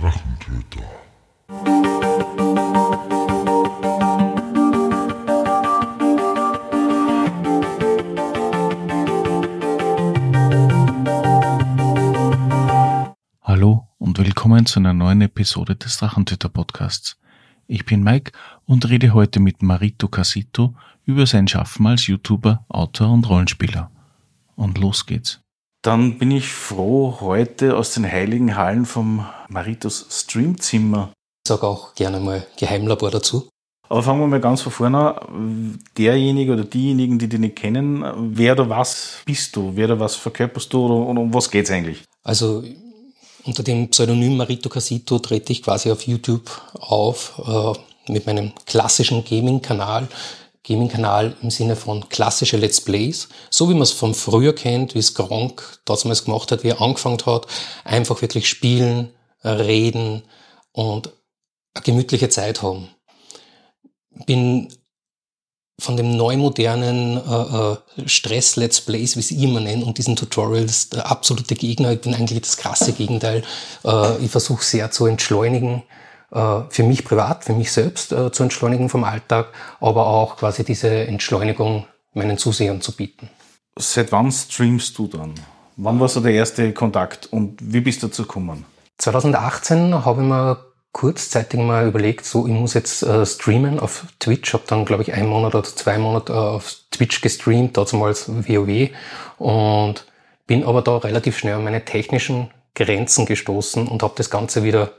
Drachentöter. Hallo und willkommen zu einer neuen Episode des Drachentöter Podcasts. Ich bin Mike und rede heute mit Marito Casito über sein Schaffen als YouTuber, Autor und Rollenspieler. Und los geht's. Dann bin ich froh, heute aus den heiligen Hallen vom Maritos Streamzimmer. Ich sage auch gerne mal Geheimlabor dazu. Aber fangen wir mal ganz von vorne an. Derjenige oder diejenigen, die dich nicht kennen, wer oder was bist du? Wer oder was verkörperst du oder, oder um was geht's eigentlich? Also unter dem Pseudonym Marito Casito trete ich quasi auf YouTube auf äh, mit meinem klassischen Gaming-Kanal. Gaming-Kanal im Sinne von klassische Let's Plays, so wie man es von früher kennt, wie es Gronk damals gemacht hat, wie er angefangen hat, einfach wirklich spielen, reden und eine gemütliche Zeit haben. Bin von dem neumodernen äh, äh, Stress-Let's Plays, wie sie immer nennen, und diesen Tutorials der absolute Gegner. Ich bin eigentlich das krasse Gegenteil. Äh, ich versuche sehr zu entschleunigen, für mich privat, für mich selbst äh, zu entschleunigen vom Alltag, aber auch quasi diese Entschleunigung meinen Zusehern zu bieten. Seit wann streamst du dann? Wann war so der erste Kontakt und wie bist du dazu gekommen? 2018 habe ich mir kurzzeitig mal überlegt, so ich muss jetzt äh, streamen auf Twitch, habe dann glaube ich einen Monat oder zwei Monate äh, auf Twitch gestreamt, damals WoW und bin aber da relativ schnell an meine technischen Grenzen gestoßen und habe das Ganze wieder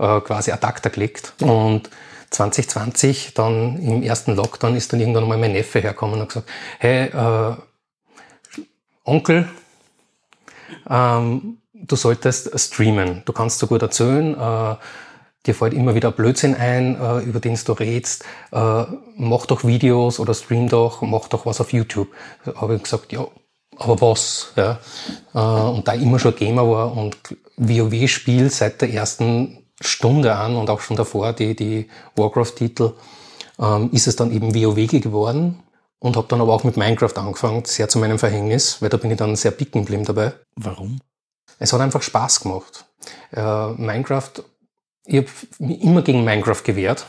äh, quasi ad acta gelegt und 2020, dann im ersten Lockdown, ist dann irgendwann mal mein Neffe hergekommen und hat gesagt, hey, äh, Onkel, ähm, du solltest streamen. Du kannst so gut erzählen, äh, dir fällt immer wieder Blödsinn ein, äh, über den du redest, äh, mach doch Videos oder stream doch, mach doch was auf YouTube. Da habe ich gesagt, ja, aber was? Ja? Und da ich immer schon Gamer war und WoW spiel seit der ersten Stunde an und auch schon davor die, die Warcraft-Titel, ähm, ist es dann eben WoW geworden und habe dann aber auch mit Minecraft angefangen, sehr zu meinem Verhängnis, weil da bin ich dann sehr picken geblieben dabei. Warum? Es hat einfach Spaß gemacht. Äh, Minecraft ich habe mich immer gegen Minecraft gewehrt,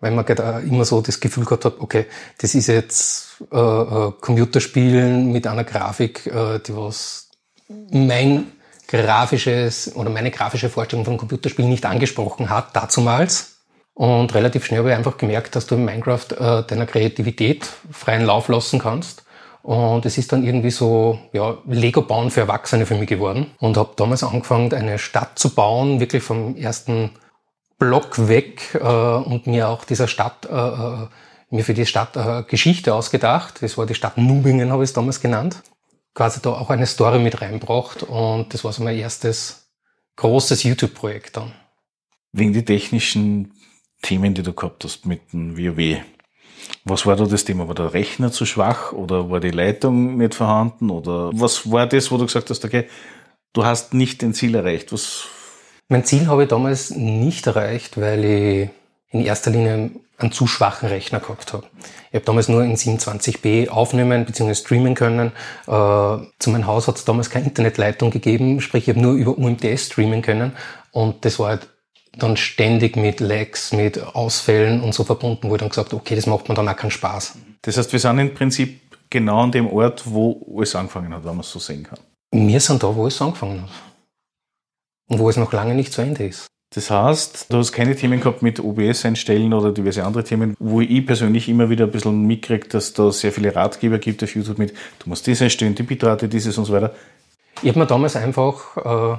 weil man immer so das Gefühl gehabt hat, okay, das ist jetzt äh, äh, Computerspielen mit einer Grafik, äh, die was mein grafisches oder meine grafische Vorstellung von Computerspielen nicht angesprochen hat, dazumals. Und relativ schnell habe ich einfach gemerkt, dass du in Minecraft äh, deiner Kreativität freien Lauf lassen kannst und es ist dann irgendwie so, ja, Lego-Bauen für Erwachsene für mich geworden. Und habe damals angefangen, eine Stadt zu bauen, wirklich vom ersten Block weg äh, und mir auch dieser Stadt, äh, äh, mir für die Stadt äh, Geschichte ausgedacht. Das war die Stadt Nubingen, habe ich es damals genannt. Quasi da auch eine Story mit reinbracht und das war so mein erstes großes YouTube-Projekt dann. Wegen die technischen Themen, die du gehabt hast mit dem WoW. Was war da das Thema? War der Rechner zu schwach oder war die Leitung nicht vorhanden? Oder was war das, wo du gesagt hast, okay, du hast nicht den Ziel erreicht? Was mein Ziel habe ich damals nicht erreicht, weil ich in erster Linie einen zu schwachen Rechner gehabt habe. Ich habe damals nur in 27b aufnehmen bzw. streamen können. Äh, zu meinem Haus hat es damals keine Internetleitung gegeben, sprich ich habe nur über UMTS streamen können und das war halt dann ständig mit Lags, mit Ausfällen und so verbunden, wo ich dann gesagt habe, okay, das macht mir dann auch keinen Spaß. Das heißt, wir sind im Prinzip genau an dem Ort, wo alles angefangen hat, wenn man es so sehen kann. Wir sind da, wo es angefangen hat. Und wo es noch lange nicht zu Ende ist. Das heißt, du hast keine Themen gehabt mit OBS einstellen oder diverse andere Themen, wo ich persönlich immer wieder ein bisschen mitkriege, dass da sehr viele Ratgeber gibt auf YouTube mit, du musst das einstellen, die Bitrate, dieses und so weiter. Ich habe mir damals einfach äh,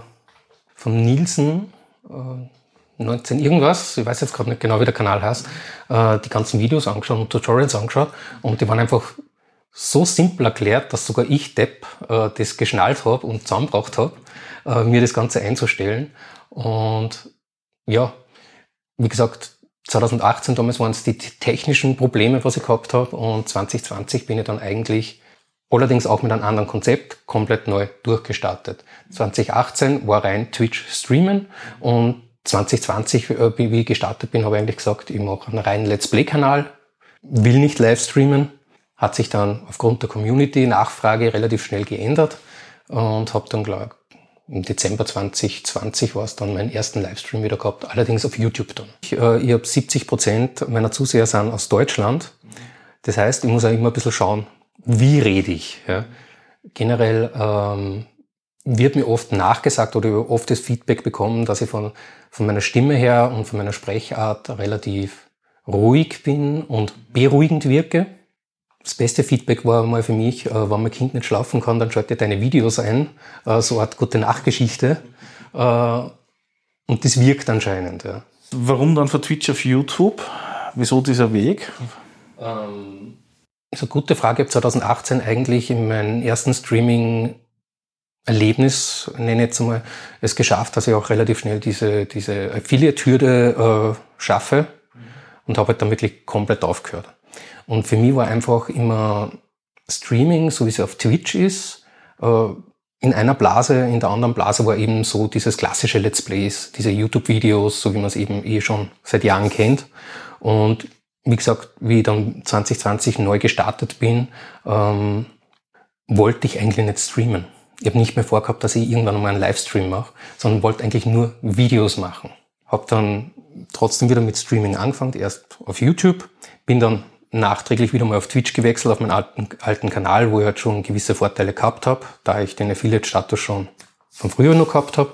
von Nielsen äh, 19 irgendwas, ich weiß jetzt gerade nicht genau, wie der Kanal heißt, äh, die ganzen Videos angeschaut und Tutorials angeschaut und die waren einfach so simpel erklärt, dass sogar ich, Depp, äh, das geschnallt habe und zusammengebracht habe, äh, mir das Ganze einzustellen. Und ja, wie gesagt, 2018 damals waren es die technischen Probleme, was ich gehabt habe und 2020 bin ich dann eigentlich allerdings auch mit einem anderen Konzept komplett neu durchgestartet. 2018 war rein Twitch streamen und 2020, äh, wie ich gestartet bin, habe ich eigentlich gesagt, ich mache einen reinen Let's Play-Kanal, will nicht live streamen, hat sich dann aufgrund der Community-Nachfrage relativ schnell geändert und habe dann im Dezember 2020 war es dann meinen ersten Livestream wieder gehabt, allerdings auf YouTube dann. Ich, äh, ich habe 70 Prozent meiner Zuseher sind aus Deutschland. Das heißt, ich muss auch immer ein bisschen schauen, wie rede ich. Ja. Generell ähm, wird mir oft nachgesagt oder oft das Feedback bekommen, dass ich von, von meiner Stimme her und von meiner Sprechart relativ ruhig bin und beruhigend wirke. Das beste Feedback war mal für mich, äh, wenn mein Kind nicht schlafen kann, dann schaut ihr deine Videos ein, äh, so eine Art gute Nachtgeschichte. Äh, und das wirkt anscheinend. Ja. Warum dann von Twitch auf YouTube? Wieso dieser Weg? Ähm, ist eine gute Frage. Ich habe 2018 eigentlich in meinem ersten Streaming Erlebnis, nenne ich jetzt mal, es geschafft, dass ich auch relativ schnell diese, diese Affiliate-Hürde äh, schaffe und habe halt dann wirklich komplett aufgehört. Und für mich war einfach immer Streaming, so wie es auf Twitch ist, äh, in einer Blase, in der anderen Blase war eben so dieses klassische Let's Plays, diese YouTube-Videos, so wie man es eben eh schon seit Jahren kennt. Und wie gesagt, wie ich dann 2020 neu gestartet bin, ähm, wollte ich eigentlich nicht streamen. Ich habe nicht mehr vorgehabt, dass ich irgendwann mal einen Livestream mache, sondern wollte eigentlich nur Videos machen. Habe dann trotzdem wieder mit Streaming angefangen, erst auf YouTube, bin dann nachträglich wieder mal auf Twitch gewechselt, auf meinen alten, alten Kanal, wo ich halt schon gewisse Vorteile gehabt habe, da ich den Affiliate-Status schon von früher noch gehabt habe.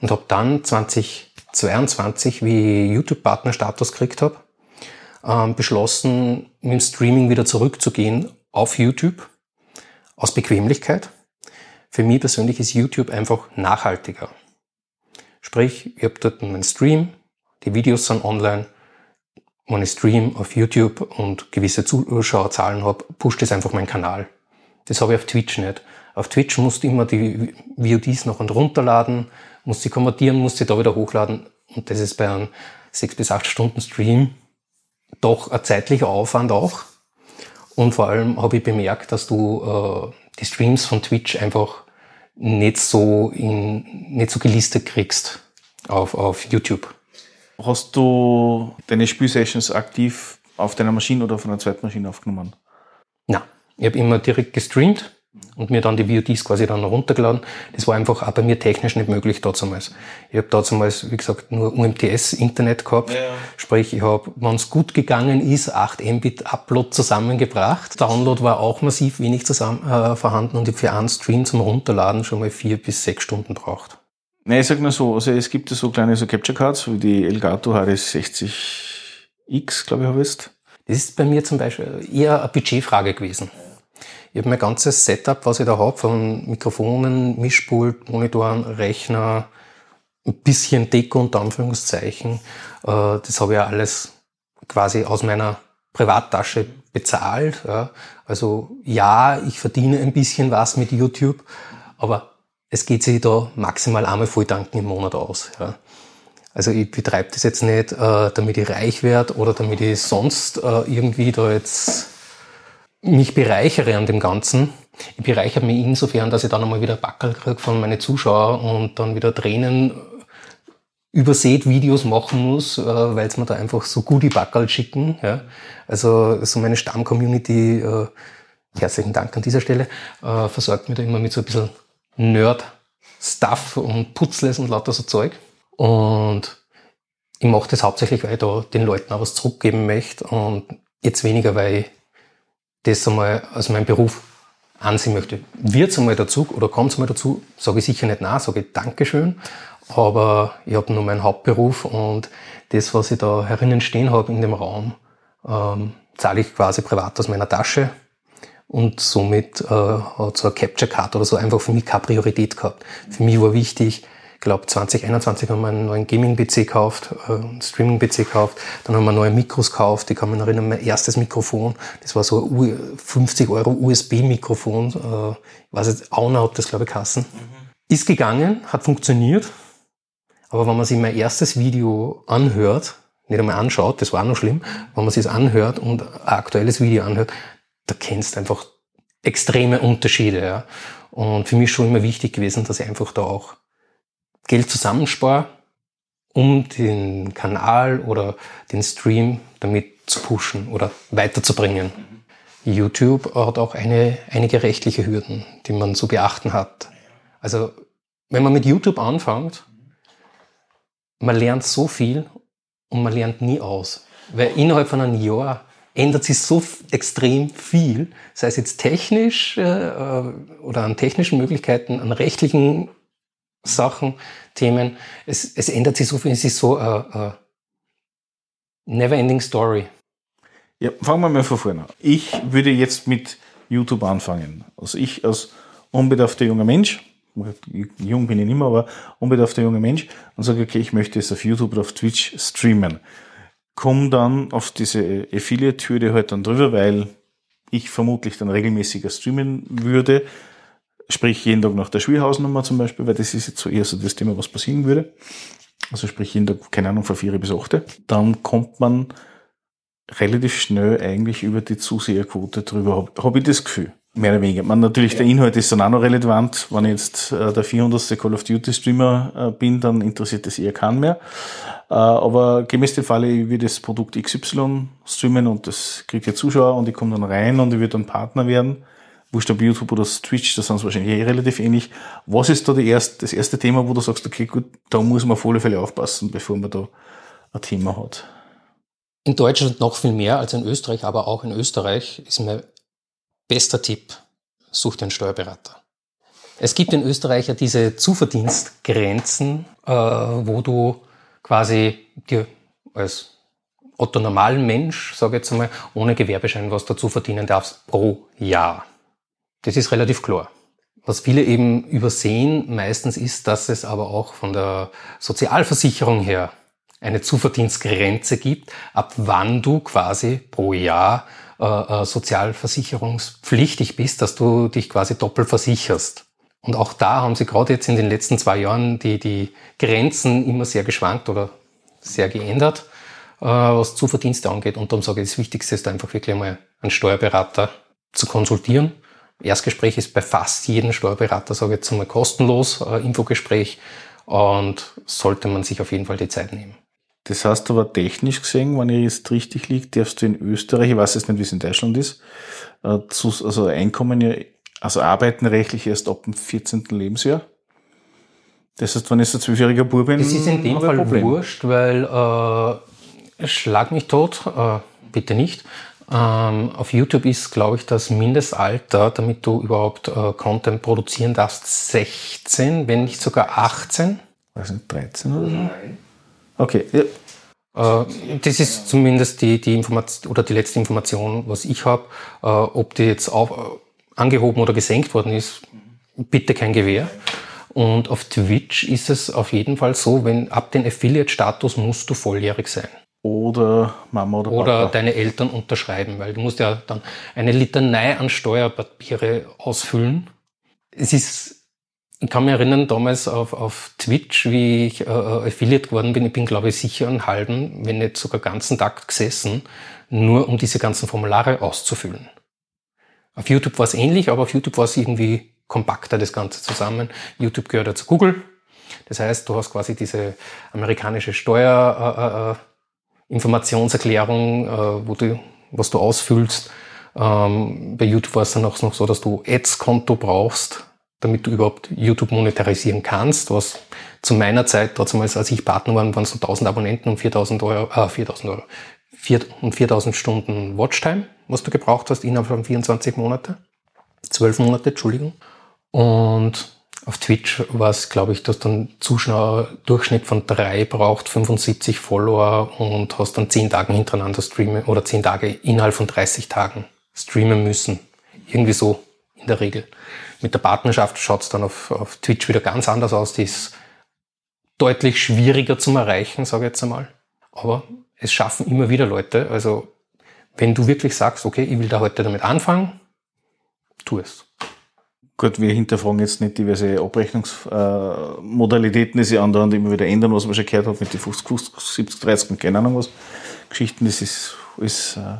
Und habe dann 2022, wie ich YouTube-Partner-Status gekriegt habe, ähm, beschlossen, mit dem Streaming wieder zurückzugehen auf YouTube, aus Bequemlichkeit. Für mich persönlich ist YouTube einfach nachhaltiger. Sprich, ich habe dort meinen Stream, die Videos sind online, wenn ich stream auf YouTube und gewisse Zuschauerzahlen habe, pusht es einfach meinen Kanal. Das habe ich auf Twitch nicht. Auf Twitch musst du immer die VODs noch und runterladen, musst sie konvertieren, musst sie da wieder hochladen. Und das ist bei einem 6 bis 8 Stunden Stream doch ein zeitlicher Aufwand auch. Und vor allem habe ich bemerkt, dass du äh, die Streams von Twitch einfach nicht so in, nicht so gelistet kriegst auf, auf YouTube. Hast du deine Spielsessions aktiv auf deiner Maschine oder von einer zweiten Maschine aufgenommen? Na, ich habe immer direkt gestreamt und mir dann die VODs quasi dann runtergeladen. Das war einfach auch bei mir technisch nicht möglich damals. Ich habe damals, wie gesagt, nur UMTS-Internet gehabt. Ja. Sprich, ich habe, wenn es gut gegangen ist, 8 Mbit Upload zusammengebracht. Download war auch massiv wenig zusammen, äh, vorhanden und ich habe für einen Stream zum Runterladen schon mal vier bis sechs Stunden braucht. Nein, ich sag nur so, also es gibt so kleine so Capture Cards, wie die Elgato HS60X, glaube ich, habe ich Das ist bei mir zum Beispiel eher eine Budgetfrage gewesen. Ich habe mein ganzes Setup, was ich da habe, von Mikrofonen, Mischpult, Monitoren, Rechner, ein bisschen Deko unter Anführungszeichen, äh, das habe ich ja alles quasi aus meiner Privattasche bezahlt. Also ja, ich verdiene ein bisschen was mit YouTube, aber es geht sich da maximal einmal voll tanken im Monat aus. Ja. Also ich betreibe das jetzt nicht, äh, damit ich reich werde oder damit ich sonst äh, irgendwie da jetzt mich bereichere an dem Ganzen. Ich bereichere mich insofern, dass ich dann einmal wieder Backel kriege von meinen Zuschauern und dann wieder Tränen übersät Videos machen muss, äh, weil es mir da einfach so gut die Backel schicken. Ja. Also so meine Stamm-Community, äh, herzlichen Dank an dieser Stelle, äh, versorgt mich da immer mit so ein bisschen Nerd-Stuff und Putzles und lauter so Zeug. Und ich mache das hauptsächlich, weil ich da den Leuten auch was zurückgeben möchte und jetzt weniger, weil ich das einmal als mein Beruf ansehen möchte. Wird einmal dazu oder kommt einmal dazu, sage ich sicher nicht nein, sage ich Dankeschön, aber ich habe nur meinen Hauptberuf und das, was ich da herinnen stehen habe in dem Raum, ähm, zahle ich quasi privat aus meiner Tasche und somit äh, hat so eine Capture Card oder so einfach für mich keine Priorität gehabt. Für mich war wichtig, ich glaube 2021 haben wir einen neuen Gaming-PC gekauft, äh, einen Streaming-PC gekauft, dann haben wir neue Mikros gekauft, ich kann mich erinnern, mein erstes Mikrofon, das war so ein 50 Euro USB-Mikrofon, äh, ich weiß jetzt, Auna hat das glaube ich kassen. Mhm. Ist gegangen, hat funktioniert, aber wenn man sich mein erstes Video anhört, nicht einmal anschaut, das war noch schlimm, wenn man sich es anhört und ein aktuelles Video anhört, da kennst du einfach extreme Unterschiede. Ja. Und für mich schon immer wichtig gewesen, dass ich einfach da auch Geld zusammenspare, um den Kanal oder den Stream damit zu pushen oder weiterzubringen. Mhm. YouTube hat auch eine, einige rechtliche Hürden, die man zu beachten hat. Also wenn man mit YouTube anfängt, man lernt so viel und man lernt nie aus. Weil innerhalb von einem Jahr ändert sich so extrem viel, sei es jetzt technisch äh, oder an technischen Möglichkeiten, an rechtlichen Sachen, Themen. Es, es ändert sich so viel, es ist so eine uh, uh, never-ending story. Ja, fangen wir mal von vorne an. Ich würde jetzt mit YouTube anfangen. Also ich als unbedarfter junger Mensch, jung bin ich nicht mehr, aber unbedarfter junger Mensch und sage, okay, ich möchte es auf YouTube oder auf Twitch streamen. Komm dann auf diese Affiliate-Hürde halt dann drüber, weil ich vermutlich dann regelmäßiger streamen würde. Sprich jeden Tag nach der Schulhausnummer zum Beispiel, weil das ist jetzt so eher so das Thema, was passieren würde. Also sprich jeden Tag, keine Ahnung, von vier bis acht. Dann kommt man relativ schnell eigentlich über die Zuseherquote drüber, habe hab ich das Gefühl. Mehr oder weniger. Man, natürlich, ja. der Inhalt ist dann auch noch relevant. Wenn ich jetzt äh, der 400. Call of Duty Streamer äh, bin, dann interessiert das eher keinen mehr. Äh, aber gemäß dem Falle, ich will das Produkt XY streamen und das kriegt ja Zuschauer und ich komme dann rein und ich will dann Partner werden. Wurscht ob YouTube oder Twitch, da sind es wahrscheinlich eh relativ ähnlich. Was ist da die erst, das erste Thema, wo du sagst, okay, gut, da muss man auf alle Fälle aufpassen, bevor man da ein Thema hat? In Deutschland noch viel mehr als in Österreich, aber auch in Österreich ist mein bester Tipp, such einen Steuerberater. Es gibt in Österreich ja diese Zuverdienstgrenzen, äh, wo du quasi dir als Otto normalen Mensch, sage ich jetzt einmal, ohne Gewerbeschein was dazu verdienen darfst pro Jahr. Das ist relativ klar. Was viele eben übersehen meistens ist, dass es aber auch von der Sozialversicherung her eine Zuverdienstgrenze gibt, ab wann du quasi pro Jahr äh, äh, sozialversicherungspflichtig bist, dass du dich quasi doppelt versicherst. Und auch da haben sie gerade jetzt in den letzten zwei Jahren die, die Grenzen immer sehr geschwankt oder sehr geändert, äh, was Zuverdienste angeht. Und darum sage ich, das Wichtigste ist einfach wirklich einmal einen Steuerberater zu konsultieren. Erstgespräch ist bei fast jedem Steuerberater, sage ich jetzt einmal, kostenlos, äh, Infogespräch. Und sollte man sich auf jeden Fall die Zeit nehmen. Das heißt aber technisch gesehen, wenn ich jetzt richtig liege, darfst du in Österreich, ich weiß jetzt nicht, wie es in Deutschland ist, äh, zu, also Einkommen ja, also arbeiten rechtlich erst ab dem 14. Lebensjahr. Das heißt, wenn ich so zwölfjähriger Bub bin, das ist in dem Fall wurscht, weil äh, schlag mich tot, äh, bitte nicht. Ähm, auf YouTube ist, glaube ich, das Mindestalter, damit du überhaupt äh, Content produzieren darfst, 16, wenn nicht sogar 18. Weiß nicht, 13 oder so? Nein. Okay. Ja. Äh, das ist zumindest die, die Information oder die letzte Information, was ich habe. Äh, ob die jetzt auf, angehoben oder gesenkt worden ist, bitte kein Gewehr. Und auf Twitch ist es auf jeden Fall so, wenn ab dem Affiliate-Status musst du volljährig sein. Oder Mama oder Oder Papa. deine Eltern unterschreiben, weil du musst ja dann eine Litanei an Steuerpapiere ausfüllen. Es ist ich kann mich erinnern, damals auf, auf Twitch, wie ich äh, Affiliate geworden bin, ich bin, glaube ich, sicher einen halben, wenn nicht sogar ganzen Tag gesessen, nur um diese ganzen Formulare auszufüllen. Auf YouTube war es ähnlich, aber auf YouTube war es irgendwie kompakter, das Ganze zusammen. YouTube gehört ja zu Google. Das heißt, du hast quasi diese amerikanische Steuerinformationserklärung, äh, äh, äh, wo du, was du ausfüllst. Ähm, bei YouTube war es dann auch noch so, dass du Ads-Konto brauchst, damit du überhaupt YouTube monetarisieren kannst, was zu meiner Zeit, trotzdem als ich Partner war, waren so 1000 Abonnenten und 4000 Euro, äh, 4000 Euro, 4, und 4000 Stunden Watchtime, was du gebraucht hast innerhalb von 24 Monate. 12 Monate, Entschuldigung. Und auf Twitch war es, glaube ich, dass dann Zuschauerdurchschnitt von drei braucht, 75 Follower und hast dann 10 Tage hintereinander streamen oder 10 Tage innerhalb von 30 Tagen streamen müssen. Irgendwie so in der Regel. Mit der Partnerschaft schaut es dann auf, auf Twitch wieder ganz anders aus. Die ist deutlich schwieriger zum Erreichen, sage ich jetzt einmal. Aber es schaffen immer wieder Leute. Also wenn du wirklich sagst, okay, ich will da heute damit anfangen, tu es. Gut, wir hinterfragen jetzt nicht diverse Abrechnungsmodalitäten, die sich andauernd immer wieder ändern, was man schon gehört hat mit den 50, 50 70, 30 und keine Ahnung was. Geschichten, das ist alles äh,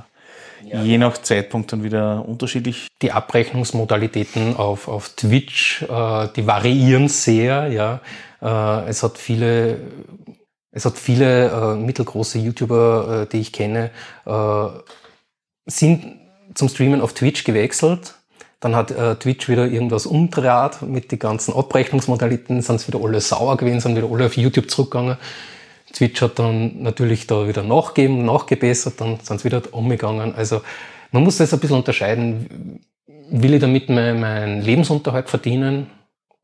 ja. je nach Zeitpunkt dann wieder unterschiedlich. Die Abrechnungsmodalitäten auf, auf Twitch, äh, die variieren sehr, ja. Äh, es hat viele, es hat viele äh, mittelgroße YouTuber, äh, die ich kenne, äh, sind zum Streamen auf Twitch gewechselt. Dann hat äh, Twitch wieder irgendwas umdraht mit den ganzen Abrechnungsmodalitäten, sind wieder alle sauer gewesen, sind wieder alle auf YouTube zurückgegangen. Twitch hat dann natürlich da wieder nachgegeben, nachgebessert, dann sind sie wieder umgegangen. Also man muss das ein bisschen unterscheiden. Will ich damit meinen mein Lebensunterhalt verdienen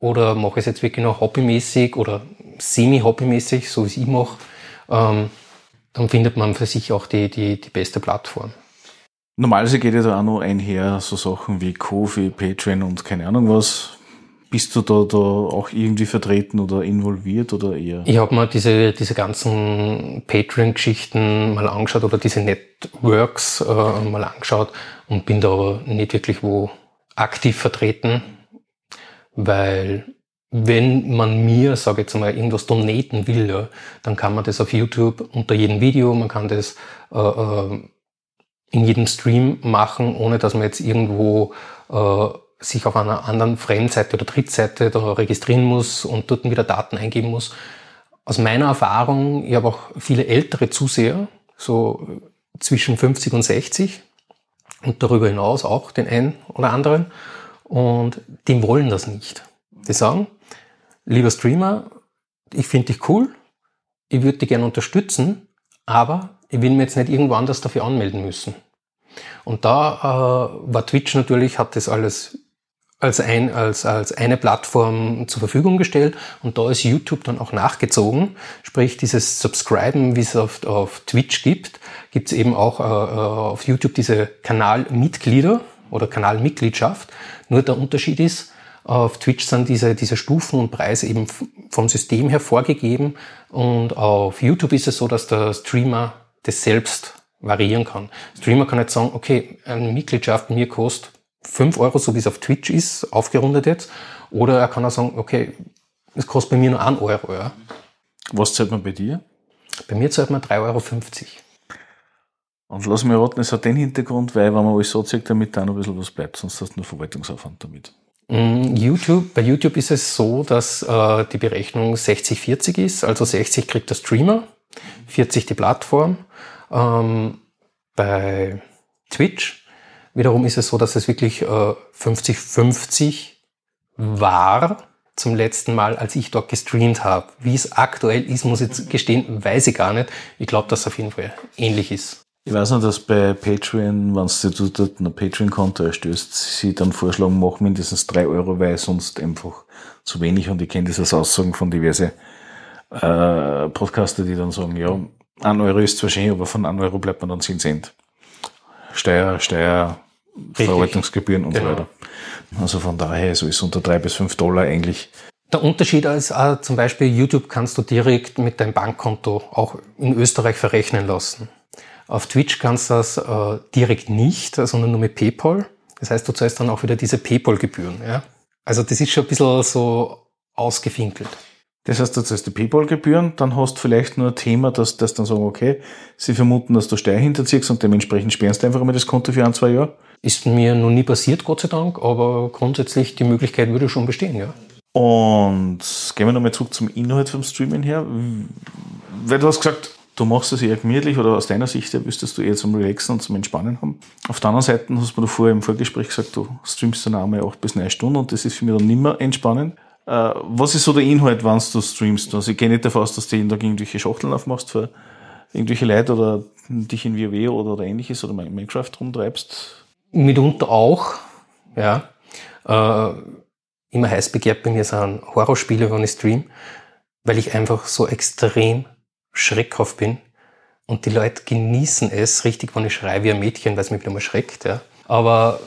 oder mache ich es jetzt wirklich noch hobbymäßig oder semi-hobbymäßig, so wie es ich mache? Ähm, dann findet man für sich auch die, die, die beste Plattform. Normalerweise geht ja da auch noch einher so Sachen wie Kofi, Patreon und keine Ahnung was. Bist du da, da auch irgendwie vertreten oder involviert oder eher? Ich habe mir diese, diese ganzen Patreon-Geschichten mal angeschaut oder diese Networks äh, mal angeschaut und bin da aber nicht wirklich wo aktiv vertreten, weil wenn man mir, sage ich jetzt mal, irgendwas donaten will, ja, dann kann man das auf YouTube unter jedem Video, man kann das äh, äh, in jedem Stream machen, ohne dass man jetzt irgendwo äh, sich auf einer anderen Fremdseite oder Drittseite da registrieren muss und dort wieder Daten eingeben muss. Aus meiner Erfahrung, ich habe auch viele ältere Zuseher, so zwischen 50 und 60 und darüber hinaus auch den einen oder anderen und die wollen das nicht. Die sagen, lieber Streamer, ich finde dich cool, ich würde dich gerne unterstützen, aber ich will mir jetzt nicht irgendwo anders dafür anmelden müssen. Und da äh, war Twitch natürlich, hat das alles als, ein, als, als eine Plattform zur Verfügung gestellt und da ist YouTube dann auch nachgezogen. Sprich, dieses Subscriben, wie es auf, auf Twitch gibt, gibt es eben auch äh, äh, auf YouTube diese Kanalmitglieder oder Kanalmitgliedschaft. Nur der Unterschied ist, auf Twitch sind diese, diese Stufen und Preise eben vom System her vorgegeben und auf YouTube ist es so, dass der Streamer das selbst variieren kann. Streamer kann jetzt sagen, okay, eine Mitgliedschaft mir kostet 5 Euro, so wie es auf Twitch ist, aufgerundet jetzt. Oder er kann auch sagen, okay, es kostet bei mir nur 1 Euro. Ja. Was zahlt man bei dir? Bei mir zahlt man 3,50 Euro. Und lass mich raten, es hat den Hintergrund, weil wenn man alles so zeigt, damit da noch ein bisschen was bleibt, sonst hast du nur Verwaltungsaufwand damit. Mm, YouTube, bei YouTube ist es so, dass äh, die Berechnung 60-40 ist, also 60 kriegt der Streamer, 40 die Plattform. Ähm, bei Twitch wiederum ist es so, dass es wirklich 50-50 äh, war zum letzten Mal, als ich dort gestreamt habe. Wie es aktuell ist, muss ich gestehen, weiß ich gar nicht. Ich glaube, dass es auf jeden Fall ähnlich ist. Ich weiß noch, dass bei Patreon, wenn du dort ein Patreon-Konto erstößt, sie dann vorschlagen, mach mindestens drei Euro, weil sonst einfach zu wenig. Und ich kenne das als Aussagen von diverse äh, Podcaster, die dann sagen, ja, ein Euro ist zwar schön, aber von einem Euro bleibt man dann 10 Cent. Steuer, Steuer, Richtig. Verwaltungsgebühren und genau. so weiter. Also von daher so ist unter drei bis fünf Dollar eigentlich. Der Unterschied ist auch zum Beispiel YouTube kannst du direkt mit deinem Bankkonto auch in Österreich verrechnen lassen. Auf Twitch kannst du das äh, direkt nicht, sondern nur mit PayPal. Das heißt, du zahlst dann auch wieder diese PayPal-Gebühren. Ja? Also das ist schon ein bisschen so ausgefinkelt. Das heißt, du zahlst die PayPal-Gebühren, dann hast du vielleicht nur ein Thema, dass das dann sagen, okay, sie vermuten, dass du Steuer hinterziehst und dementsprechend sperrst du einfach mal das Konto für ein, zwei Jahre. Ist mir noch nie passiert, Gott sei Dank, aber grundsätzlich die Möglichkeit würde schon bestehen, ja. Und gehen wir nochmal zurück zum Inhalt vom Streaming her. Weil du hast gesagt, du machst es eher gemütlich oder aus deiner Sicht her müsstest du eher zum Relaxen und zum Entspannen haben. Auf der anderen Seite hast du mir vorher im Vorgespräch gesagt, du streamst dann einmal acht bis neun Stunden und das ist für mich dann nicht mehr entspannend. Äh, was ist so der Inhalt, wenn du streamst? Also ich gehe nicht davon aus, dass du jeden Tag irgendwelche Schachteln aufmachst für irgendwelche Leute oder dich in WoW oder, oder ähnliches oder Minecraft rumtreibst. Mitunter auch, ja. Äh, immer heiß begehrt bei mir sind Horrorspiele, wenn ich stream, weil ich einfach so extrem schreckhaft bin. Und die Leute genießen es richtig, wenn ich schreie wie ein Mädchen, weil es mich wieder mal schreckt. Ja. Aber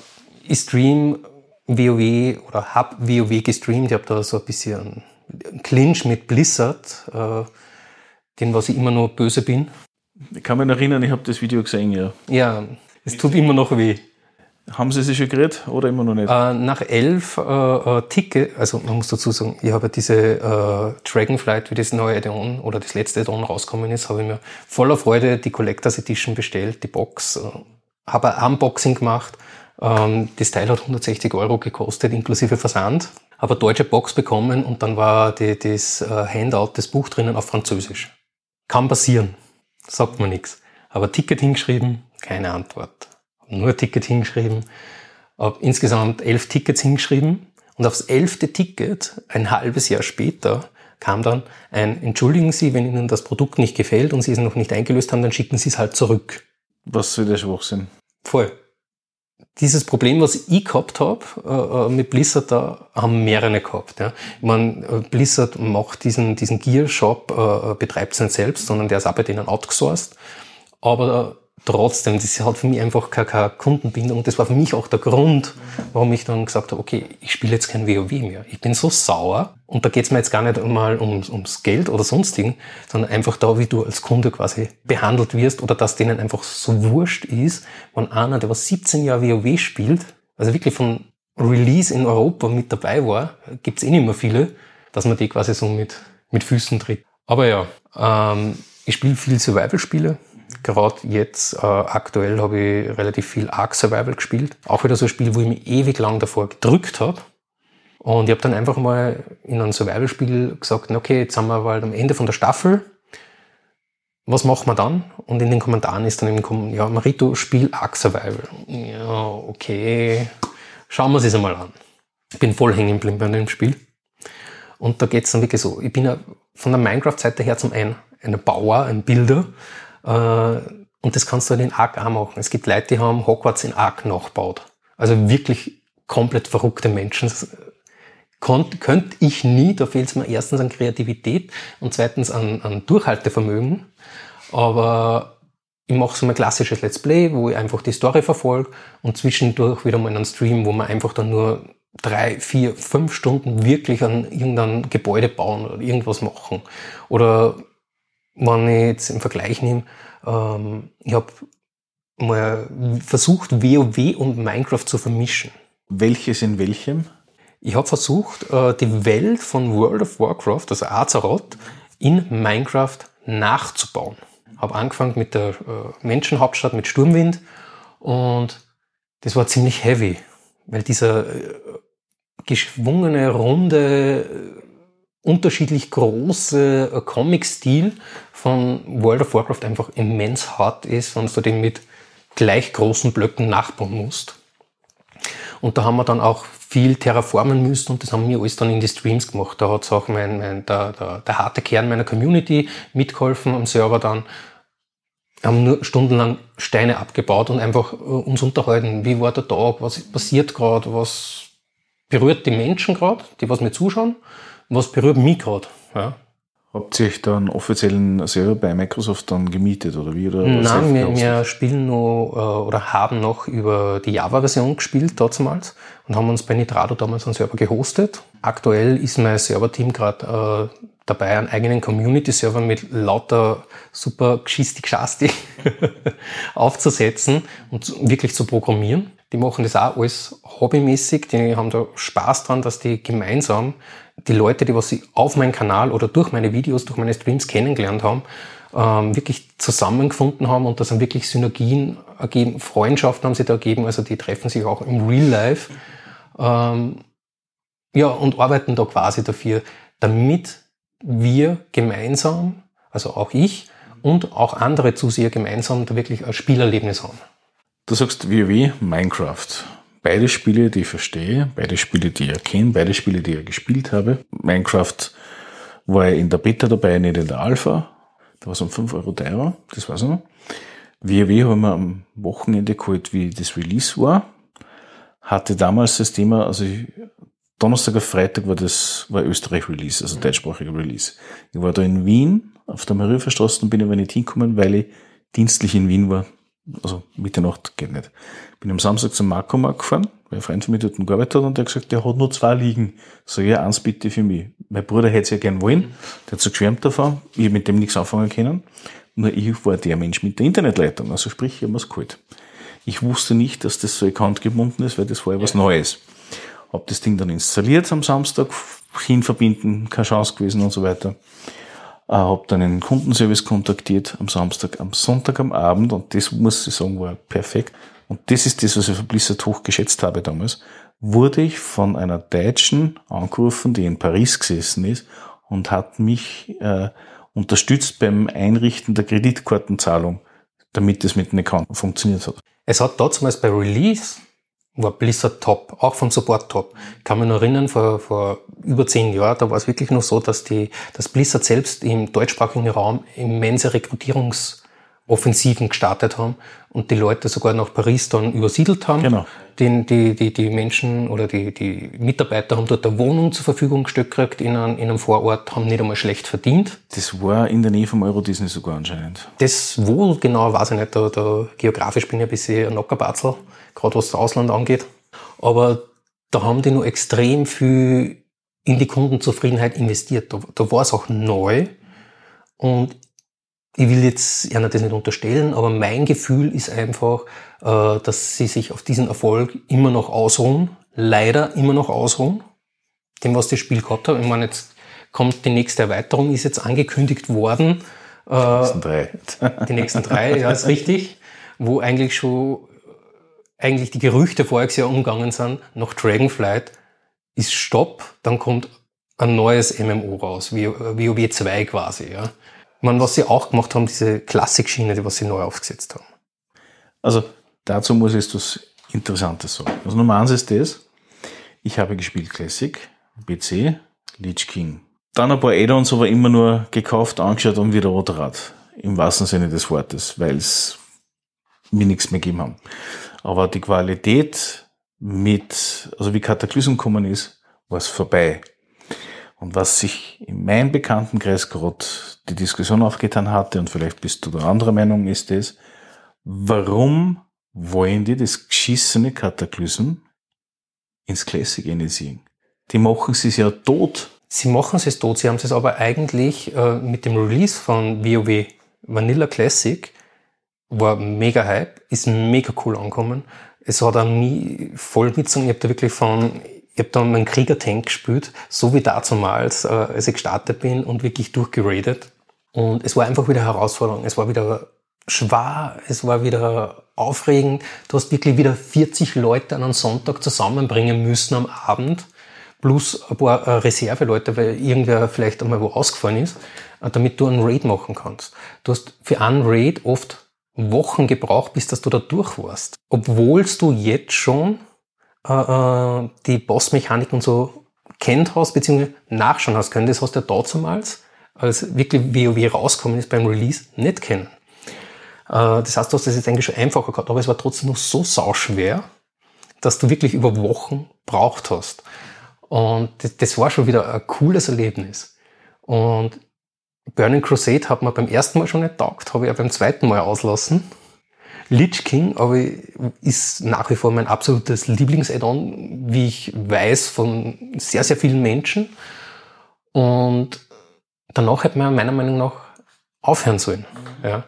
ich stream WoW oder hab WoW gestreamt. Ich habe da so ein bisschen einen Clinch mit Blizzard, äh, den was ich immer noch böse bin. Ich kann mich erinnern, ich habe das Video gesehen, ja. Ja, es tut immer noch weh. Haben Sie sich schon geredet oder immer noch nicht? Äh, nach elf äh, äh, Ticket, also man muss dazu sagen, ich habe diese äh, Dragonflight, wie das neue Addon oder das letzte Addon rausgekommen ist, habe ich mir voller Freude die Collectors Edition bestellt, die Box, äh, habe ein Unboxing gemacht ähm, das Teil hat 160 Euro gekostet, inklusive Versand. Aber deutsche Box bekommen und dann war die, das äh, Handout, das Buch drinnen auf Französisch. Kann passieren, sagt man nichts. Aber Ticket hingeschrieben, keine Antwort. Nur Ticket hingeschrieben. habe insgesamt elf Tickets hingeschrieben und aufs elfte Ticket, ein halbes Jahr später, kam dann ein, entschuldigen Sie, wenn Ihnen das Produkt nicht gefällt und Sie es noch nicht eingelöst haben, dann schicken Sie es halt zurück. Was soll der Schwachsinn? Voll. Dieses Problem, was ich gehabt habe äh, äh, mit Blizzard, da haben mehrere gehabt. Ja. Ich meine, äh, Blizzard macht diesen, diesen Gear-Shop, äh, betreibt es nicht selbst, sondern der ist auch bei denen outgesourced. Aber trotzdem, das hat für mich einfach keine, Kundenbindung. Das war für mich auch der Grund, warum ich dann gesagt habe, okay, ich spiele jetzt kein WoW mehr. Ich bin so sauer und da geht es mir jetzt gar nicht mal ums, ums Geld oder sonstigen, sondern einfach da, wie du als Kunde quasi behandelt wirst oder dass denen einfach so wurscht ist, wenn einer, der was 17 Jahre WoW spielt, also wirklich von Release in Europa mit dabei war, gibt's eh nicht mehr viele, dass man die quasi so mit, mit Füßen tritt. Aber ja, ähm, ich spiele viel Survival-Spiele, Gerade jetzt, äh, aktuell, habe ich relativ viel Ark Survival gespielt. Auch wieder so ein Spiel, wo ich mich ewig lang davor gedrückt habe. Und ich habe dann einfach mal in einem Survival-Spiel gesagt, okay, jetzt sind wir bald am Ende von der Staffel. Was machen wir dann? Und in den Kommentaren ist dann eben gekommen, ja, Marito, spiel Ark Survival. Ja, okay, schauen wir es einmal an. Ich bin voll hängen geblieben bei dem Spiel. Und da geht's dann wirklich so. Ich bin ja von der Minecraft-Seite her zum einen ein Bauer, ein Bilder. Äh, und das kannst du halt in Arc auch machen. Es gibt Leute, die haben Hogwarts in Arc nachgebaut. Also wirklich komplett verrückte Menschen. Konnt, könnte ich nie, da fehlt es mir erstens an Kreativität und zweitens an, an Durchhaltevermögen. Aber ich mache so mein klassisches Let's Play, wo ich einfach die Story verfolge und zwischendurch wieder mal einen Stream, wo man einfach dann nur drei, vier, fünf Stunden wirklich an irgendeinem Gebäude bauen oder irgendwas machen. Oder wenn ich jetzt im Vergleich nehme, ähm, ich habe mal versucht, WoW und Minecraft zu vermischen. Welches in welchem? Ich habe versucht, äh, die Welt von World of Warcraft, also Azeroth, in Minecraft nachzubauen. Habe angefangen mit der äh, Menschenhauptstadt, mit Sturmwind und das war ziemlich heavy, weil dieser äh, geschwungene, runde unterschiedlich große äh, Comic-Stil von World of Warcraft einfach immens hart ist, wenn du den mit gleich großen Blöcken nachbauen musst. Und da haben wir dann auch viel terraformen müssen und das haben wir alles dann in die Streams gemacht. Da hat auch mein, mein, der, der, der harte Kern meiner Community mitgeholfen am Server dann. Haben nur stundenlang Steine abgebaut und einfach äh, uns unterhalten. Wie war der Tag? Was passiert gerade? Was berührt die Menschen gerade, die was mir zuschauen? Was berührt mich gerade? Ja. Habt ihr euch dann offiziellen Server bei Microsoft dann gemietet oder wie? Oder Nein, wir, wir, spielen noch äh, oder haben noch über die Java-Version gespielt damals und haben uns bei Nitrado damals einen Server gehostet. Aktuell ist mein Serverteam gerade äh, dabei, einen eigenen Community-Server mit lauter super Geschisti Geschasti aufzusetzen und wirklich zu programmieren. Die machen das auch alles hobbymäßig, die haben da Spaß dran, dass die gemeinsam die Leute, die was sie auf meinem Kanal oder durch meine Videos, durch meine Streams kennengelernt haben, ähm, wirklich zusammengefunden haben und da sind wirklich Synergien ergeben, Freundschaften haben sie da ergeben, also die treffen sich auch im Real Life. Ähm, ja, und arbeiten da quasi dafür, damit wir gemeinsam, also auch ich und auch andere Zuseher gemeinsam da wirklich ein Spielerlebnis haben. Du sagst WoW, Minecraft. Beide Spiele, die ich verstehe, beide Spiele, die ich erkenne, beide Spiele, die ich gespielt habe. Minecraft war ja in der Beta dabei, nicht in der Alpha. Da war es um 5 Euro teurer, das weiß ich noch. WoW haben wir am Wochenende geholt, wie das Release war. Hatte damals das Thema, also ich, Donnerstag auf Freitag war das, war Österreich Release, also deutschsprachiger Release. Ich war da in Wien, auf der Mariaverstraße und bin aber nicht hingekommen, weil ich dienstlich in Wien war also Mitternacht geht nicht. Bin am Samstag zum Marco-Markt gefahren, weil ein Freund von mir dort gearbeitet hat und der hat gesagt, der hat nur zwei liegen. So, ja, eins bitte für mich. Mein Bruder hätte es ja gern wollen, der hat so geschwärmt davon, ich habe mit dem nichts anfangen können. Nur ich war der Mensch mit der Internetleitung, also sprich, ich habe es geholt. Ich wusste nicht, dass das so account gebunden ist, weil das war ja was Neues. Hab das Ding dann installiert am Samstag, hinverbinden, keine Chance gewesen und so weiter. Äh, habe dann einen Kundenservice kontaktiert am Samstag, am Sonntag am Abend und das muss ich sagen, war perfekt. Und das ist das, was ich Blizzard hoch geschätzt habe damals. Wurde ich von einer Deutschen angerufen, die in Paris gesessen ist und hat mich äh, unterstützt beim Einrichten der Kreditkartenzahlung, damit es mit dem Account funktioniert hat. Es hat damals bei Release war Blizzard top, auch vom Support top. Ich kann mich noch erinnern, vor, vor über zehn Jahren, da war es wirklich noch so, dass die, dass Blizzard selbst im deutschsprachigen Raum immense Rekrutierungsoffensiven gestartet haben und die Leute sogar nach Paris dann übersiedelt haben. Genau. Den, die, die, die Menschen oder die, die Mitarbeiter haben dort eine Wohnung zur Verfügung gestellt gekriegt in einem, in einem Vorort, haben nicht einmal schlecht verdient. Das war in der Nähe vom Euro Disney sogar anscheinend. Das wo genau, weiß ich nicht, da, da geografisch bin ich ein bisschen ein Nockerbatzel gerade was das Ausland angeht. Aber da haben die nur extrem viel in die Kundenzufriedenheit investiert. Da, da war es auch neu. Und ich will jetzt ja das nicht unterstellen, aber mein Gefühl ist einfach, äh, dass sie sich auf diesen Erfolg immer noch ausruhen. Leider immer noch ausruhen. Dem, was das Spiel gehabt hat. Ich meine, jetzt kommt die nächste Erweiterung, ist jetzt angekündigt worden. Die nächsten drei. Die nächsten drei, ja, ist richtig. Wo eigentlich schon eigentlich die Gerüchte voriges Jahr umgegangen sind, nach Dragonflight ist Stopp, dann kommt ein neues MMO raus, WoW 2 quasi, ja. Man, was sie auch gemacht haben, diese Klassik-Schiene, die was sie neu aufgesetzt haben. Also, dazu muss ich etwas Interessantes sagen. Also Nummer eins ist das, ich habe gespielt Classic, PC, Lich King. Dann ein paar Add-ons, aber immer nur gekauft, angeschaut und wieder Rotrat. Im wahrsten Sinne des Wortes, weil es mir nichts mehr gegeben haben. Aber die Qualität mit, also wie Kataklysm gekommen ist, war es vorbei. Und was sich in meinem Bekanntenkreis gerade die Diskussion aufgetan hatte, und vielleicht bist du da anderer Meinung, ist es, warum wollen die das geschissene Kataklysm ins Classic initiieren? Die machen es ja tot. Sie machen es tot, sie haben es aber eigentlich äh, mit dem Release von WoW Vanilla Classic war mega Hype, ist mega cool angekommen. Es hat auch nie voll mitgezogen. Ich habe da wirklich von, ich habe da meinen Krieger-Tank gespielt, so wie damals, äh, als ich gestartet bin und wirklich durchgeradet. Und es war einfach wieder Herausforderung. Es war wieder schwer, es war wieder aufregend. Du hast wirklich wieder 40 Leute an einem Sonntag zusammenbringen müssen am Abend, plus ein paar äh, Reserveleute, weil irgendwer vielleicht einmal wo ausgefallen ist, äh, damit du einen Raid machen kannst. Du hast für einen Raid oft Wochen gebraucht, bis dass du da durch warst. Obwohl du jetzt schon äh, äh, die Bossmechanik und so kennt hast, beziehungsweise nachschauen hast können. Das hast du ja damals, als wirklich WoW rausgekommen ist beim Release, nicht kennen. Äh, das heißt, du hast das jetzt eigentlich schon einfacher gehabt, aber es war trotzdem noch so sauschwer, dass du wirklich über Wochen braucht hast. Und das war schon wieder ein cooles Erlebnis. Und Burning Crusade hat mir beim ersten Mal schon nicht taugt, habe ich ja beim zweiten Mal auslassen. Lich King aber ist nach wie vor mein absolutes Lieblings-Add-on, wie ich weiß von sehr, sehr vielen Menschen. Und danach hätte man meiner Meinung nach aufhören sollen. Ja.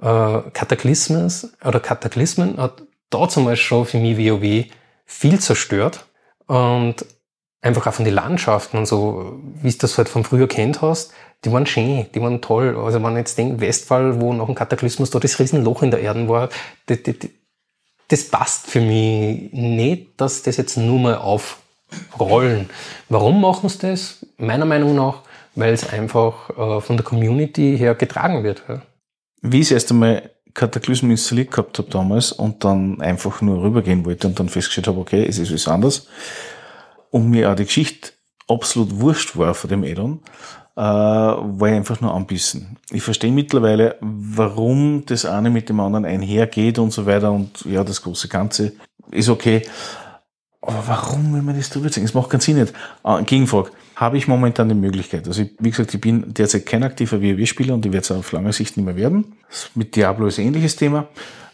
Äh, oder Kataklysmen hat damals schon für mich WoW viel zerstört. Und einfach auch von den Landschaften und so, wie du das halt von früher kennt hast, die waren schön, die waren toll. Also wenn man jetzt denkt, Westfall, wo nach dem Kataklysmus da das Riesenloch in der Erde war, das, das, das passt für mich nicht, dass das jetzt nur mal aufrollen. Warum machen sie das? Meiner Meinung nach, weil es einfach äh, von der Community her getragen wird. Ja. Wie ich erst einmal Kataklysm installiert gehabt habe damals und dann einfach nur rübergehen wollte und dann festgestellt habe, okay, es ist was anderes und mir auch die Geschichte absolut wurscht war von dem Addon, äh, war ich einfach nur anbissen. Ich verstehe mittlerweile, warum das eine mit dem anderen einhergeht und so weiter und ja, das große Ganze ist okay. Aber warum will man das drüber ziehen? Es macht keinen Sinn nicht. Äh, Gegenfrage. Habe ich momentan die Möglichkeit? Also, ich, wie gesagt, ich bin derzeit kein aktiver WoW-Spieler und ich werde es auf lange Sicht nicht mehr werden. Mit Diablo ist ein ähnliches Thema.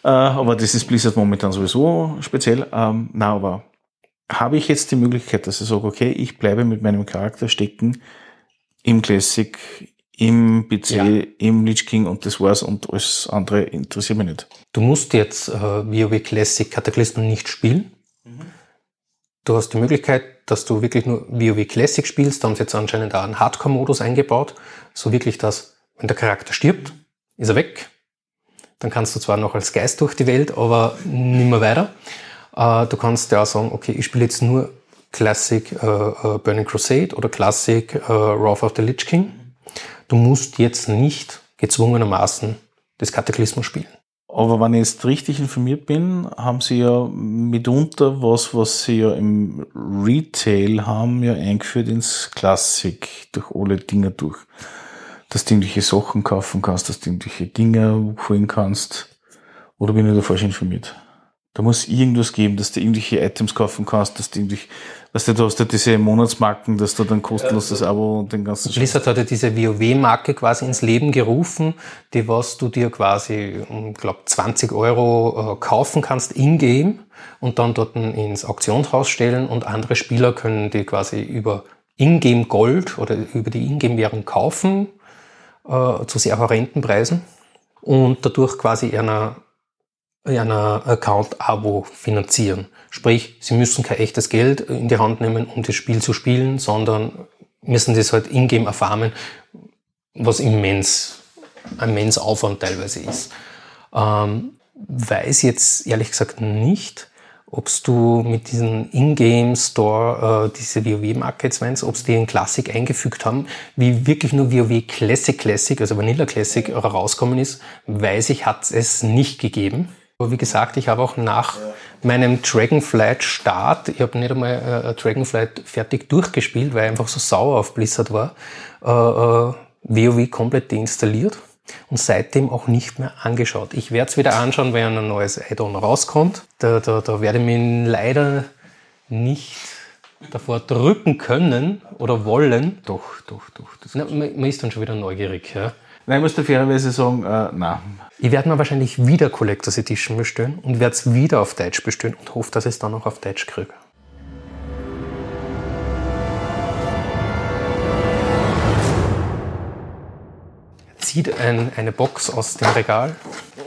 Äh, aber das ist Blizzard momentan sowieso speziell. Ähm, na, aber habe ich jetzt die Möglichkeit, dass ich sage, okay, ich bleibe mit meinem Charakter stecken im Classic, im PC, ja. im Lich King und das war's und alles andere interessiert mich nicht. Du musst jetzt äh, WoW Classic Cataclysm nicht spielen. Mhm. Du hast die Möglichkeit, dass du wirklich nur WoW Classic spielst. Da haben sie jetzt anscheinend auch einen Hardcore-Modus eingebaut. So wirklich, dass, wenn der Charakter stirbt, ist er weg. Dann kannst du zwar noch als Geist durch die Welt, aber nimmer weiter. Äh, du kannst ja auch sagen, okay, ich spiele jetzt nur Classic äh, äh, Burning Crusade oder Classic äh, Wrath of the Lich King. Du musst jetzt nicht gezwungenermaßen das Kataklysmus spielen. Aber wenn ich jetzt richtig informiert bin, haben sie ja mitunter was, was sie ja im Retail haben, ja eingeführt ins Klassik durch alle Dinge durch. Dass du irgendwelche Sachen kaufen kannst, dass du irgendwelche Dinge holen kannst. Oder bin ich da falsch informiert? Da muss irgendwas geben, dass du irgendwelche Items kaufen kannst, dass du irgendwelche, weißt du, du hast ja diese Monatsmarken, dass du dann kostenlos das Abo und den ganzen Blizzard hat ja diese WoW-Marke quasi ins Leben gerufen, die was du dir quasi um, glaub, 20 Euro äh, kaufen kannst in-game und dann dort ins Auktionshaus stellen und andere Spieler können die quasi über in-game Gold oder über die in-game-Währung kaufen äh, zu sehr horrenden Preisen und dadurch quasi einer einer Account-Abo finanzieren. Sprich, sie müssen kein echtes Geld in die Hand nehmen, um das Spiel zu spielen, sondern müssen das halt ingame erfarmen, was immens, immens Aufwand teilweise ist. Ähm, weiß jetzt ehrlich gesagt nicht, ob du mit diesem Ingame Store äh, diese WoW Markets meinst, ob die in Classic eingefügt haben, wie wirklich nur WoW Classic Classic, also Vanilla Classic rauskommen ist, weiß ich, hat es nicht gegeben. Aber wie gesagt, ich habe auch nach ja. meinem Dragonflight-Start, ich habe nicht einmal äh, Dragonflight fertig durchgespielt, weil ich einfach so sauer auf Blizzard war, äh, äh, WoW komplett deinstalliert und seitdem auch nicht mehr angeschaut. Ich werde es wieder anschauen, wenn ein neues Add-on rauskommt. Da, da, da werde ich mich leider nicht davor drücken können oder wollen. Doch, doch, doch. Na, man, man, ist dann schon wieder neugierig. Ja. Nein, ich muss da fairerweise sagen, äh, nein. Ich werde mir wahrscheinlich wieder Collectors Edition bestellen und werde es wieder auf Deutsch bestellen und hoffe, dass ich es dann auch auf Deutsch kriege. Zieht ein, eine Box aus dem Regal.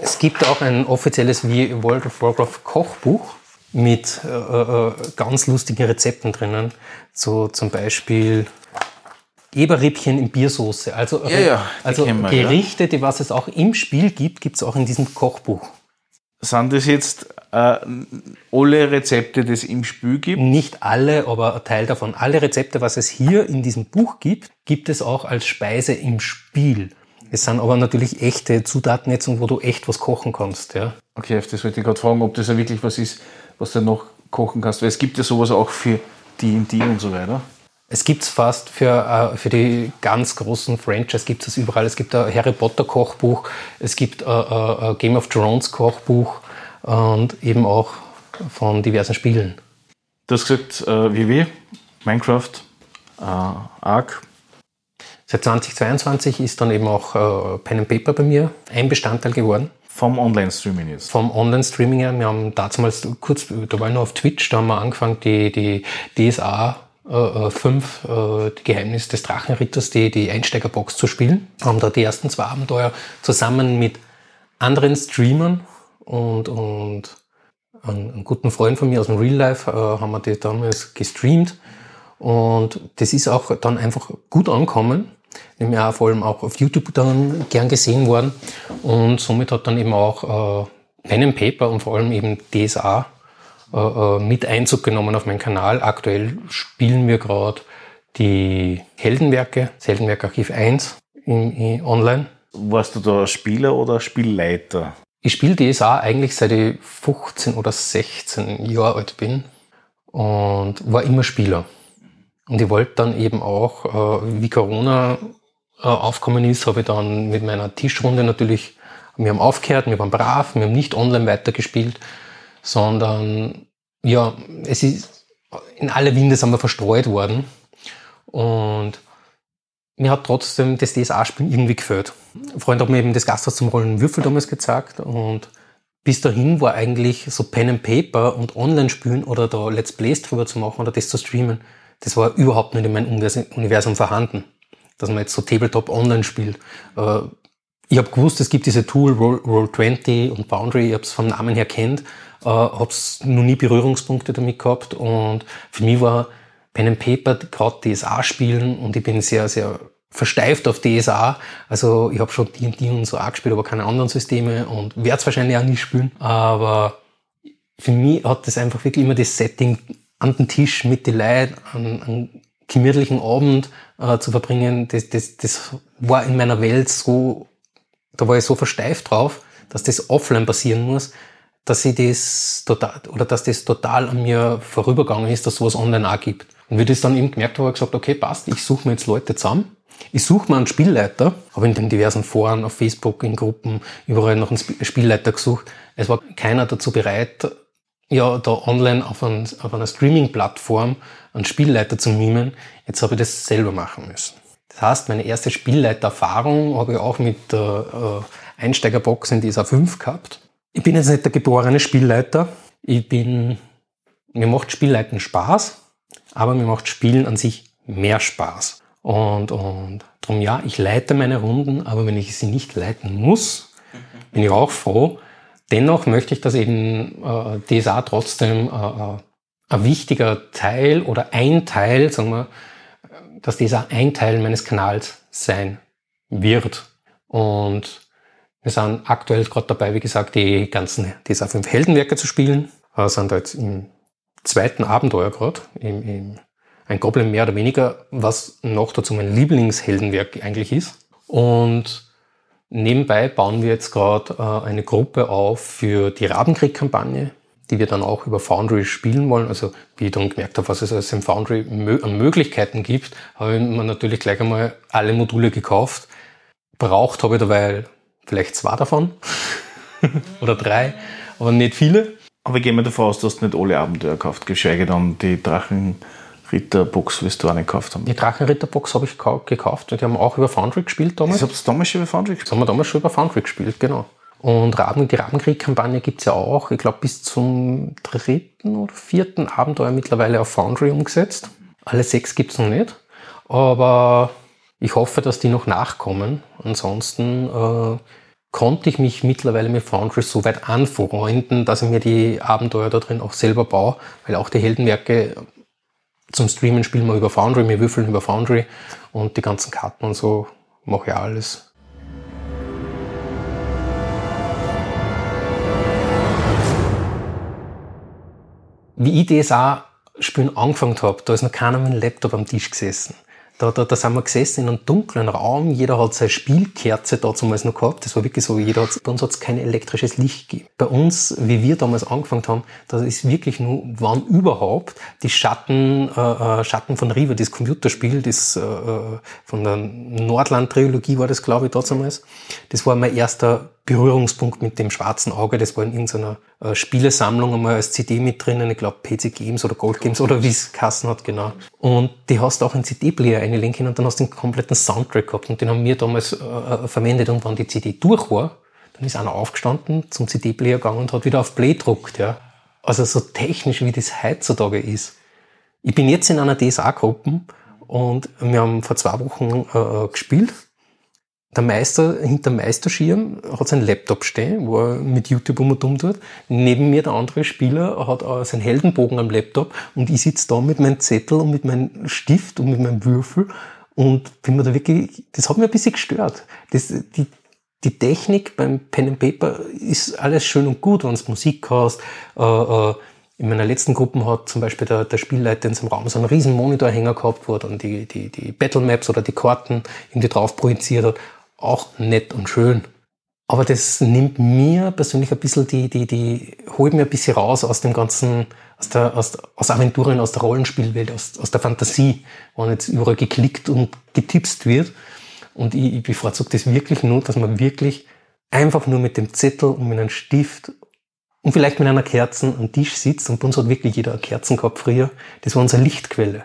Es gibt auch ein offizielles World of Warcraft Kochbuch mit äh, äh, ganz lustigen Rezepten drinnen. So zum Beispiel Eberrippchen in Biersoße. Also, ja, ja, also wir, Gerichte, ja. die was es auch im Spiel gibt, gibt es auch in diesem Kochbuch. Sind das jetzt äh, alle Rezepte, die es im Spiel gibt? Nicht alle, aber ein Teil davon. Alle Rezepte, was es hier in diesem Buch gibt, gibt es auch als Speise im Spiel. Es sind aber natürlich echte Zutaten jetzt, wo du echt was kochen kannst. Ja. Okay, das wollte ich gerade fragen, ob das ja wirklich was ist, was du noch kochen kannst. Weil es gibt ja sowas auch für D&D und so weiter. Es gibt es fast für, äh, für die ganz großen Franchise, gibt es überall. Es gibt ein Harry Potter Kochbuch, es gibt ein, ein Game of Thrones Kochbuch und eben auch von diversen Spielen. Du hast gesagt, äh, WW, Minecraft, äh, Ark. Seit 2022 ist dann eben auch äh, Pen and Paper bei mir ein Bestandteil geworden. Vom Online-Streaming jetzt? Vom Online-Streaming her. Wir haben damals kurz, da war ich noch auf Twitch, da haben wir angefangen, die, die DSA äh, 5, äh, äh, die Geheimnis des Drachenritters, die, die Einsteigerbox zu spielen. Haben da die ersten zwei Abenteuer zusammen mit anderen Streamern und, und einen guten Freund von mir aus dem Real Life äh, haben wir die damals gestreamt. Und das ist auch dann einfach gut angekommen. Nämlich auch vor allem auch auf YouTube dann gern gesehen worden. Und somit hat dann eben auch äh, Pen and Paper und vor allem eben DSA äh, äh, mit Einzug genommen auf meinen Kanal. Aktuell spielen wir gerade die Heldenwerke, das Heldenwerk Archiv 1 in, in, online. Warst du da Spieler oder Spielleiter? Ich spiele DSA eigentlich seit ich 15 oder 16 Jahre alt bin und war immer Spieler. Und ich wollte dann eben auch, äh, wie Corona aufgekommen ist, habe ich dann mit meiner Tischrunde natürlich, wir haben aufgehört, wir waren brav, wir haben nicht online weitergespielt, sondern ja, es ist in alle Winde sind wir verstreut worden und mir hat trotzdem das DSA-Spielen irgendwie gefällt. Ein Freund hat mir eben das Gasthaus zum Rollen Würfel damals gezeigt und bis dahin war eigentlich so Pen and Paper und Online-Spielen oder da Let's Plays drüber zu machen oder das zu streamen, das war überhaupt nicht in meinem Universum vorhanden. Dass man jetzt so Tabletop online spielt. Äh, ich habe gewusst, es gibt diese Tool Roll20 und Boundary, ich habe es vom Namen her kennt, äh, habe noch nie Berührungspunkte damit gehabt und für mich war Pen and Paper gerade DSA spielen und ich bin sehr, sehr versteift auf DSA. Also ich habe schon D&D und so auch gespielt, aber keine anderen Systeme und werde es wahrscheinlich auch nicht spielen. Aber für mich hat das einfach wirklich immer das Setting an den Tisch mit den Leuten, an, an gemütlichen Abend äh, zu verbringen, das, das, das war in meiner Welt so, da war ich so versteift drauf, dass das offline passieren muss, dass ich das total, oder dass das total an mir vorübergegangen ist, dass sowas online auch gibt. Und wie das dann eben gemerkt habe, habe ich gesagt, okay, passt, ich suche mir jetzt Leute zusammen. Ich suche mir einen Spielleiter, habe in den diversen Foren, auf Facebook, in Gruppen, überall nach einem Spielleiter gesucht. Es war keiner dazu bereit, ja, da online auf, ein, auf einer Streaming-Plattform einen Spielleiter zu mimen. Jetzt habe ich das selber machen müssen. Das heißt, meine erste Spielleitererfahrung habe ich auch mit der äh, Einsteigerbox in dieser 5 gehabt. Ich bin jetzt nicht der geborene Spielleiter. Ich bin, mir macht Spielleiten Spaß, aber mir macht Spielen an sich mehr Spaß. Und, und darum ja, ich leite meine Runden, aber wenn ich sie nicht leiten muss, bin ich auch froh. Dennoch möchte ich, dass eben äh, DSA trotzdem äh, äh, ein wichtiger Teil oder ein Teil, sagen wir, dass DSA ein Teil meines Kanals sein wird. Und wir sind aktuell gerade dabei, wie gesagt, die ganzen DSA 5 Heldenwerke zu spielen. Wir sind jetzt im zweiten Abenteuer gerade, ein Goblin mehr oder weniger, was noch dazu mein Lieblingsheldenwerk eigentlich ist. Und nebenbei bauen wir jetzt gerade äh, eine Gruppe auf für die Rabenkrieg-Kampagne, die wir dann auch über Foundry spielen wollen. Also wie ich dann gemerkt habe, was es alles im Foundry mö an Möglichkeiten gibt, habe ich mir natürlich gleich einmal alle Module gekauft. Braucht habe ich dabei vielleicht zwei davon oder drei, aber nicht viele. Aber ich gehe mal davon aus, dass du nicht alle Abenteuer gekauft, geschweige dann die Drachenritterbox, wie du auch nicht gekauft haben. Die Drachenritterbox habe ich gekauft, die haben wir auch über Foundry gespielt damals. Das habt ihr damals schon über Foundry gespielt? Das haben wir damals schon über Foundry gespielt, genau. Und Raben, die Rabenkrieg-Kampagne gibt's ja auch, ich glaube, bis zum dritten oder vierten Abenteuer mittlerweile auf Foundry umgesetzt. Alle sechs gibt's noch nicht. Aber ich hoffe, dass die noch nachkommen. Ansonsten äh, konnte ich mich mittlerweile mit Foundry so weit anfreunden, dass ich mir die Abenteuer da drin auch selber baue, weil auch die Heldenwerke zum Streamen spielen wir über Foundry, wir würfeln über Foundry und die ganzen Karten und so mache ich alles. Wie ich DSA spielen angefangen habe, da ist noch keiner mit dem Laptop am Tisch gesessen. Da, da, da sind wir gesessen in einem dunklen Raum, jeder hat seine Spielkerze damals noch gehabt. Das war wirklich so, jeder hat, bei uns hat es kein elektrisches Licht gegeben. Bei uns, wie wir damals angefangen haben, da ist wirklich nur, wann überhaupt, die Schatten, äh, äh Schatten von Riva, das Computerspiel, das äh, äh von der Nordland-Trilogie war das, glaube ich, damals. Das war mein erster Berührungspunkt mit dem schwarzen Auge. Das war in irgendeiner äh, Spielesammlung einmal als CD mit drinnen. Ich glaube PC Games oder Gold Games oder wie es Kassen hat, genau. Und die hast auch einen CD-Player einlegen können und dann hast du den kompletten Soundtrack gehabt. Und den haben wir damals äh, äh verwendet und wenn die CD durch war, dann ist einer aufgestanden, zum CD-Player gegangen und hat wieder auf Play gedruckt, ja. Also so technisch, wie das heutzutage ist. Ich bin jetzt in einer DSA-Gruppe und wir haben vor zwei Wochen äh, äh gespielt der Meister hinter Meisterschirm hat seinen Laptop stehen, wo er mit YouTube um und um tut. Neben mir der andere Spieler hat äh, seinen Heldenbogen am Laptop und ich sitze da mit meinem Zettel und mit meinem Stift und mit meinem Würfel und bin mir da wirklich, das hat mir ein bisschen gestört. Das, die, die Technik beim Pen and Paper ist alles schön und gut, wenn du Musik hast. Äh, äh, in meiner letzten Gruppe hat zum Beispiel der, der Spielleiter in seinem Raum so einen riesen Monitorhänger gehabt, wo er dann die, die, die Battle Maps oder die Karten irgendwie drauf projiziert hat auch nett und schön. Aber das nimmt mir persönlich ein bisschen die, die, die, holt mir ein bisschen raus aus dem ganzen, aus der, aus, aus Aventuren, aus der Rollenspielwelt, aus, aus der Fantasie, wo jetzt überall geklickt und getipst wird. Und ich, ich bevorzuge das wirklich nur, dass man wirklich einfach nur mit dem Zettel und mit einem Stift und vielleicht mit einer Kerze am Tisch sitzt. Und bei uns hat wirklich jeder eine Kerzen gehabt früher. Das war unsere Lichtquelle.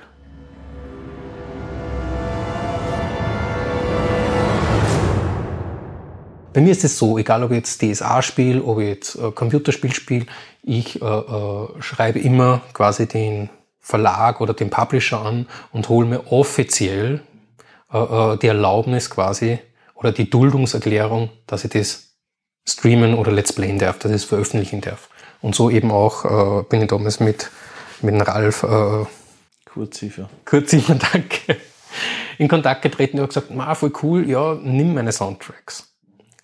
Bei mir ist es so, egal ob ich jetzt DSA spiele, ob ich jetzt äh, Computerspiel spiele, ich äh, äh, schreibe immer quasi den Verlag oder den Publisher an und hole mir offiziell äh, äh, die Erlaubnis quasi oder die Duldungserklärung, dass ich das streamen oder let's playen darf, dass ich es veröffentlichen darf. Und so eben auch äh, bin ich damals mit, mit dem Ralf Kurziffer. Kurziffer, danke. In Kontakt getreten und gesagt, ma, voll cool, ja, nimm meine Soundtracks.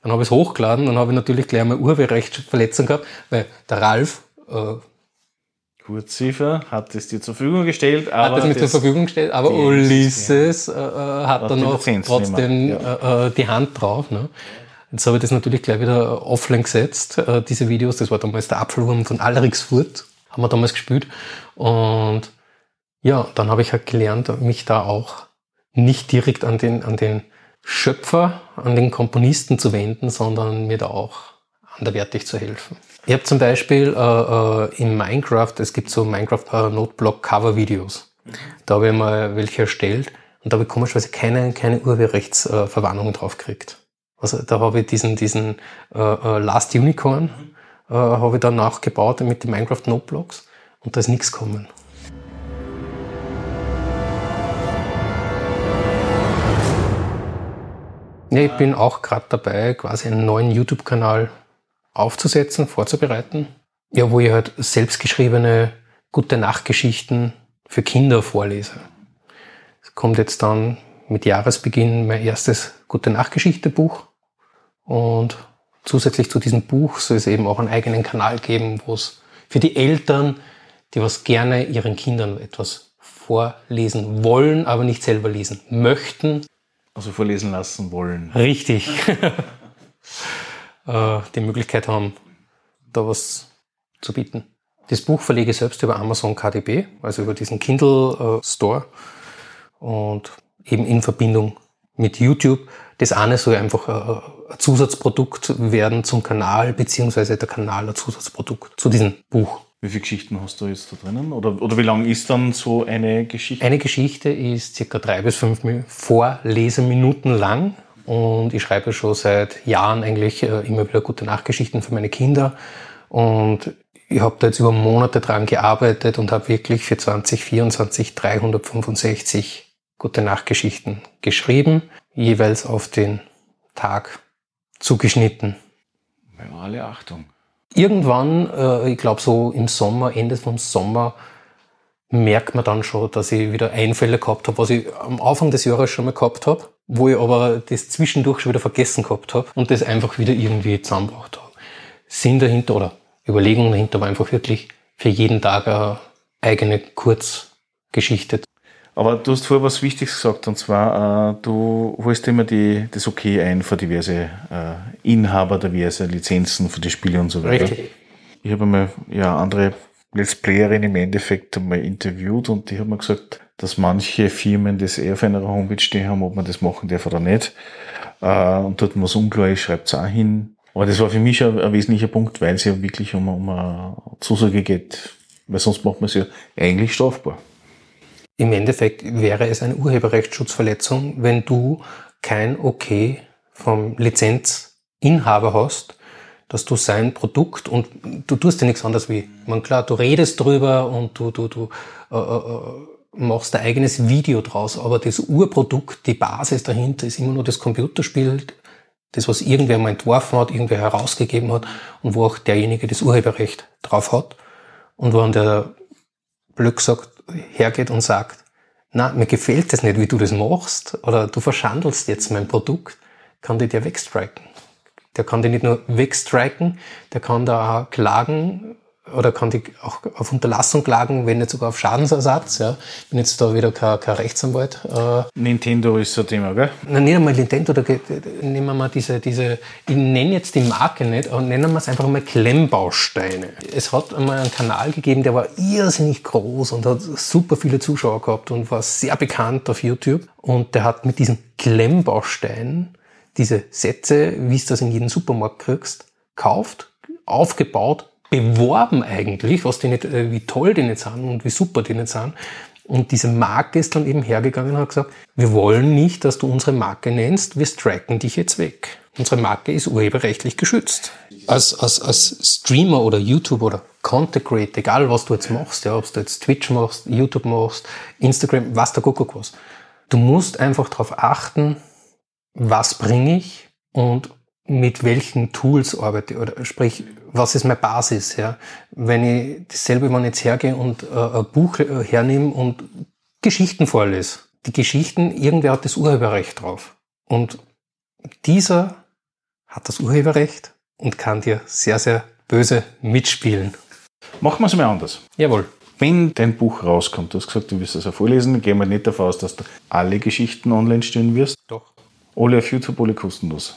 Dann habe ich es hochgeladen, dann habe ich natürlich gleich einmal Urheberrechtsverletzung gehabt, weil der Ralf äh, Kurziffer hat es dir zur Verfügung gestellt, aber hat es mir zur Verfügung gestellt, aber Ulysses äh, äh, hat dann noch trotzdem ja. äh, äh, die Hand drauf. Ne? Jetzt habe ich das natürlich gleich wieder offline gesetzt, äh, diese Videos. Das war damals der Apfelwurm von Allerixfurt, haben wir damals gespielt. Und ja, dann habe ich halt gelernt, mich da auch nicht direkt an den, an den Schöpfer, an den Komponisten zu wenden, sondern mir da auch anderwertig zu helfen. Ich habe zum Beispiel äh, äh, in Minecraft, es gibt so Minecraft äh, Noteblock Cover Videos. Da habe ich mal welche erstellt und da habe ich komischerweise keine, keine Urheberrechtsverwarnungen äh, drauf gekriegt. Also da habe ich diesen, diesen äh, äh, Last Unicorn äh, habe ich dann nachgebaut mit den Minecraft Noteblocks und da ist nichts gekommen. Ja, ich bin auch gerade dabei, quasi einen neuen YouTube-Kanal aufzusetzen, vorzubereiten. Ja, wo ich halt selbstgeschriebene gute Nachtgeschichten für Kinder vorlese. Es kommt jetzt dann mit Jahresbeginn mein erstes gute Nachtgeschichte-Buch und zusätzlich zu diesem Buch soll es eben auch einen eigenen Kanal geben, wo es für die Eltern, die was gerne ihren Kindern etwas vorlesen wollen, aber nicht selber lesen möchten, also vorlesen lassen wollen. Richtig. Äh, die Möglichkeit haben, da was zu bieten. Das Buch verlege ich selbst über Amazon KDB, also über diesen Kindle äh, Store und eben in Verbindung mit YouTube. Das eine soll einfach äh, ein Zusatzprodukt werden zum Kanal, beziehungsweise der Kanal ein Zusatzprodukt zu diesem Buch. Wie viele Geschichten hast du jetzt da drinnen? Oder, oder wie lang ist dann so eine Geschichte? Eine Geschichte ist circa drei bis fünf Vorleseminuten lang. Und ich schreibe schon seit Jahren eigentlich äh, immer wieder gute Nachgeschichten für meine Kinder. Und ich habe da jetzt über Monate dran gearbeitet und habe wirklich für 2024 365 gute Nachgeschichten geschrieben, jeweils auf den Tag zugeschnitten. Alle Achtung irgendwann, äh, ich glaube so im Sommer, Ende vom Sommer, merkt man dann schon, dass ich wieder Einfälle gehabt habe, was ich am Anfang des Jahres schon mal gehabt habe, wo ich aber das zwischendurch schon wieder vergessen gehabt habe und das einfach wieder irgendwie zusammengebracht habe. Sinn dahinter oder Überlegung dahinter war einfach wirklich für jeden Tag eine eigene Kurzgeschichte aber du hast vorher was Wichtiges gesagt, und zwar, äh, du holst immer die, das Okay ein für diverse äh, Inhaber, diverse Lizenzen für die Spiele und so weiter. Richtig. Ich habe einmal ja, andere Let's Playerin im Endeffekt einmal interviewt und die haben mir gesagt, dass manche Firmen das eher auf einer Homepage stehen haben, ob man das machen darf oder nicht. Äh, und dort was unklar ist, schreibt es auch hin. Aber das war für mich ein, ein wesentlicher Punkt, weil es ja wirklich um, um eine Zusage geht, weil sonst macht man es ja eigentlich strafbar. Im Endeffekt wäre es eine Urheberrechtsschutzverletzung, wenn du kein Okay vom Lizenzinhaber hast, dass du sein Produkt und du tust ja nichts anderes wie, man klar, du redest drüber und du, du, du äh, äh, machst ein eigenes Video draus, aber das Urprodukt, die Basis dahinter ist immer nur das Computerspiel, das, was irgendwer mal entworfen hat, irgendwer herausgegeben hat und wo auch derjenige das Urheberrecht drauf hat. Und wo dann der blöd gesagt hergeht und sagt, na, mir gefällt das nicht, wie du das machst, oder du verschandelst jetzt mein Produkt, kann die dir wegstriken. Der kann die nicht nur wegstriken, der kann da auch klagen oder kann die auch auf Unterlassung klagen, wenn nicht sogar auf Schadensersatz. Ja. Bin jetzt da wieder kein, kein Rechtsanwalt. Äh, Nintendo ist so ein Thema, gell? Nein, nicht einmal Nintendo, da nehmen wir mal diese, diese, ich nenne jetzt die Marke nicht, aber nennen wir es einfach mal Klemmbausteine. Es hat einmal einen Kanal gegeben, der war irrsinnig groß und hat super viele Zuschauer gehabt und war sehr bekannt auf YouTube. Und der hat mit diesen Klemmbausteinen diese Sätze, wie es das in jedem Supermarkt kriegst, kauft, aufgebaut, beworben eigentlich, was die nicht, äh, wie toll die nicht sind und wie super die nicht sind. Und diese Marke ist dann eben hergegangen und hat gesagt, wir wollen nicht, dass du unsere Marke nennst, wir striken dich jetzt weg. Unsere Marke ist urheberrechtlich geschützt. Als, als, als Streamer oder YouTuber oder Content Creator, egal was du jetzt machst, ja, ob du jetzt Twitch machst, YouTube machst, Instagram, was der Kuckuck was. Du musst einfach darauf achten, was bringe ich und mit welchen Tools arbeite ich, oder sprich, was ist meine Basis, ja? Wenn ich dasselbe, wenn ich jetzt hergehe und äh, ein Buch äh, hernehme und Geschichten vorlese. Die Geschichten, irgendwer hat das Urheberrecht drauf. Und dieser hat das Urheberrecht und kann dir sehr, sehr böse mitspielen. Machen wir es mal anders. Jawohl. Wenn dein Buch rauskommt, du hast gesagt, du wirst es auch vorlesen, gehen wir nicht davon aus, dass du alle Geschichten online stellen wirst. Doch. Alle auf YouTube, alle kostenlos.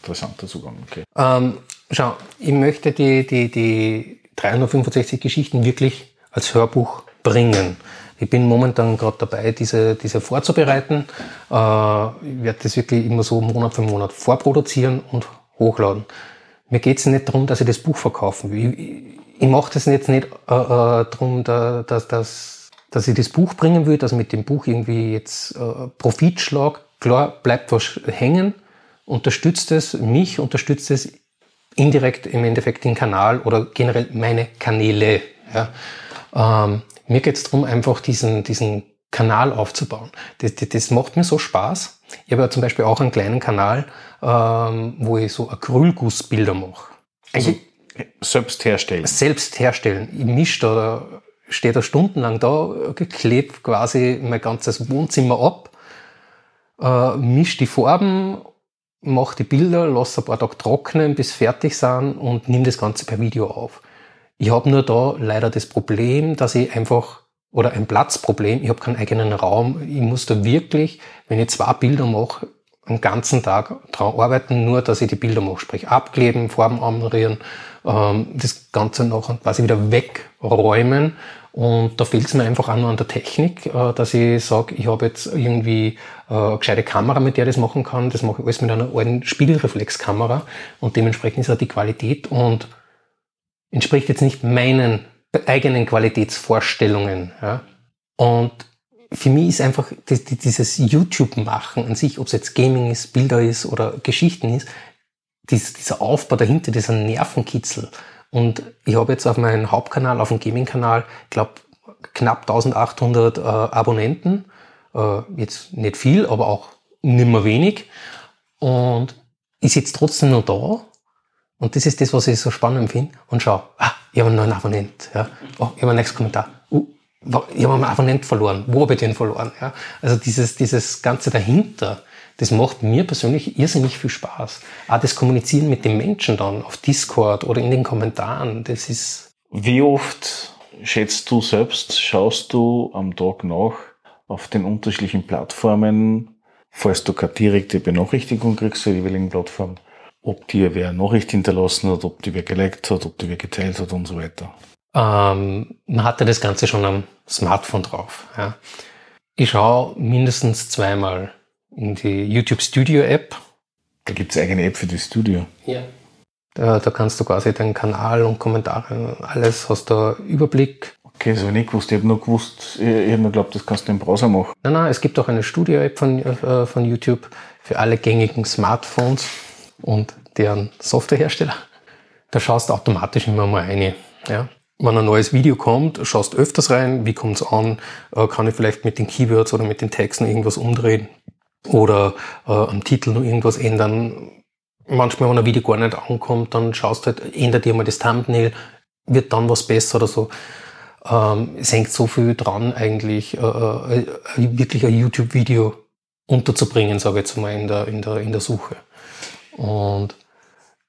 interessanter Zugang, okay. Ähm, schau, ich möchte die, die, die 365 Geschichten wirklich als Hörbuch bringen. Ich bin momentan gerade dabei, diese, diese vorzubereiten. Äh, ich werde das wirklich immer so Monat für Monat vorproduzieren und hochladen. Mir geht es nicht darum, dass ich das Buch verkaufen will. Ich, ich mache das jetzt nicht äh, äh, darum, da, dass, dass, dass ich das Buch bringen will, dass mit dem Buch irgendwie jetzt äh, Profit schlag. Klar, bleibt was hängen, unterstützt es mich, unterstützt es indirekt im Endeffekt den Kanal oder generell meine Kanäle. Ja. Ähm, mir geht es darum, einfach diesen, diesen Kanal aufzubauen. Das, das, das macht mir so Spaß. Ich habe ja zum Beispiel auch einen kleinen Kanal, ähm, wo ich so Acrylgussbilder mache. Also selbst herstellen. Selbst herstellen. Ich mische da, stehe da stundenlang da, geklebt quasi mein ganzes Wohnzimmer ab, äh, mische die Farben, mache die Bilder, lasse ein paar Tage trocknen, bis fertig sind und nehme das Ganze per Video auf. Ich habe nur da leider das Problem, dass ich einfach, oder ein Platzproblem, ich habe keinen eigenen Raum. Ich muss da wirklich, wenn ich zwei Bilder mache, einen ganzen Tag dran arbeiten, nur dass ich die Bilder mache, sprich abkleben, Farben anrühren, ähm, das Ganze noch quasi wieder wegräumen. Und da fehlt es mir einfach auch nur an der Technik, äh, dass ich sage, ich habe jetzt irgendwie äh, eine gescheite Kamera, mit der ich das machen kann. Das mache ich alles mit einer alten Spiegelreflexkamera und dementsprechend ist auch die Qualität und entspricht jetzt nicht meinen eigenen Qualitätsvorstellungen. Und für mich ist einfach dieses YouTube-Machen an sich, ob es jetzt Gaming ist, Bilder ist oder Geschichten ist, dieser Aufbau dahinter, dieser Nervenkitzel. Und ich habe jetzt auf meinem Hauptkanal, auf dem Gaming-Kanal, glaube knapp 1800 äh, Abonnenten. Äh, jetzt nicht viel, aber auch nimmer wenig. Und ich sitze trotzdem noch da und das ist das, was ich so spannend finde. Und schau, ah, ich habe einen neuen Abonnent. Ja. Oh, ich habe einen nächsten Kommentar. Uh, ich habe einen Abonnent verloren. Wo habe ich den verloren? Ja. Also dieses, dieses Ganze dahinter, das macht mir persönlich irrsinnig viel Spaß. Auch das Kommunizieren mit den Menschen dann auf Discord oder in den Kommentaren, das ist... Wie oft schätzt du selbst, schaust du am Tag nach auf den unterschiedlichen Plattformen, falls du keine direkte Benachrichtigung kriegst zur jeweiligen Plattform, ob dir wer Nachricht hinterlassen hat, ob dir wer geliked hat, ob dir wer geteilt hat und so weiter? Ähm, man hatte das Ganze schon am Smartphone drauf. Ja. Ich schaue mindestens zweimal in die YouTube Studio App. Da gibt's eigene App für das Studio. Ja. Da, da kannst du quasi deinen Kanal und Kommentare, alles, hast du Überblick. Okay, das habe ich nicht gewusst. Ich habe nur gewusst, ich, ich habe nur geglaubt, das kannst du im Browser machen. Nein, nein, es gibt auch eine Studio-App von, äh, von YouTube für alle gängigen Smartphones und deren Softwarehersteller. Da schaust du automatisch immer mal rein. Ja. Wenn ein neues Video kommt, schaust öfters rein, wie kommt's an, äh, kann ich vielleicht mit den Keywords oder mit den Texten irgendwas umdrehen oder äh, am Titel noch irgendwas ändern. Manchmal, wenn ein Video gar nicht ankommt, dann schaust du halt, ändert dir mal das Thumbnail, wird dann was besser oder so. Ähm, es hängt so viel dran, eigentlich äh, äh, wirklich ein YouTube-Video unterzubringen, sage ich jetzt mal, in der, in der, in der Suche. Und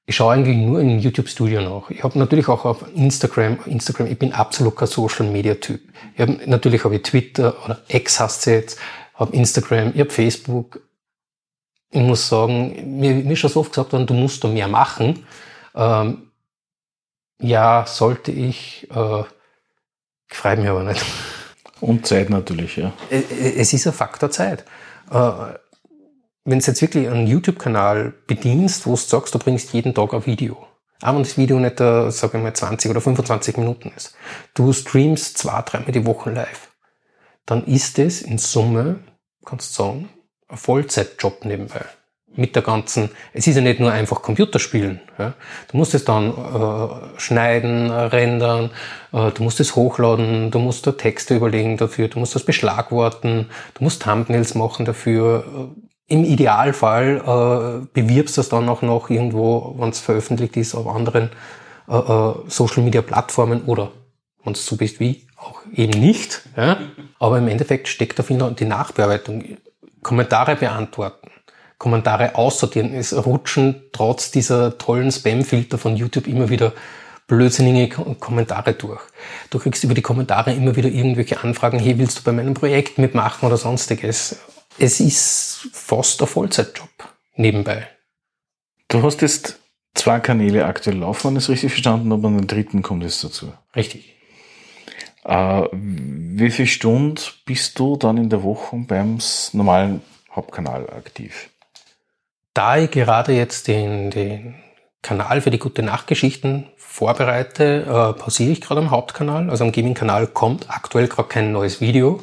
ich schaue eigentlich nur in YouTube Studio nach. Ich habe natürlich auch auf Instagram, Instagram, ich bin absolut kein Social Media Typ. Hab, natürlich habe ich Twitter oder X hast du jetzt, habe Instagram, ich habe Facebook. Ich muss sagen, mir, mir ist schon so oft gesagt worden, du musst da mehr machen. Ähm, ja, sollte ich, äh, freue mich aber nicht. Und Zeit natürlich, ja. Es ist ein Faktor Zeit. Äh, wenn du jetzt wirklich einen YouTube-Kanal bedienst, wo du sagst, du bringst jeden Tag ein Video, auch wenn das Video nicht, äh, sagen wir mal, 20 oder 25 Minuten ist, du streamst zwei, dreimal die Woche live, dann ist es in Summe, kannst du sagen, ein Vollzeitjob nebenbei. Mit der ganzen, es ist ja nicht nur einfach Computerspielen. Ja. Du musst es dann äh, schneiden, rendern, äh, du musst es hochladen, du musst da Texte überlegen dafür, du musst das beschlagworten, du musst Thumbnails machen dafür, äh, im Idealfall äh, bewirbst du es dann auch noch irgendwo, wenn es veröffentlicht ist, auf anderen äh, äh, Social Media Plattformen oder wenn es so bist wie, auch eben nicht. Ja? Aber im Endeffekt steckt da die Nachbearbeitung. Kommentare beantworten, Kommentare aussortieren. Es rutschen trotz dieser tollen Spam-Filter von YouTube immer wieder blödsinnige Kommentare durch. Du kriegst über die Kommentare immer wieder irgendwelche Anfragen, hey, willst du bei meinem Projekt mitmachen oder sonstiges? es ist fast ein Vollzeitjob nebenbei. Du hast jetzt zwei Kanäle aktuell laufen, wenn ich es richtig verstanden habe, und den dritten kommt jetzt dazu. Richtig. Äh, wie viele Stunden bist du dann in der Woche beim normalen Hauptkanal aktiv? Da ich gerade jetzt den, den Kanal für die gute Nachtgeschichten vorbereite, äh, pausiere ich gerade am Hauptkanal. Also am Gaming-Kanal kommt aktuell gerade kein neues Video,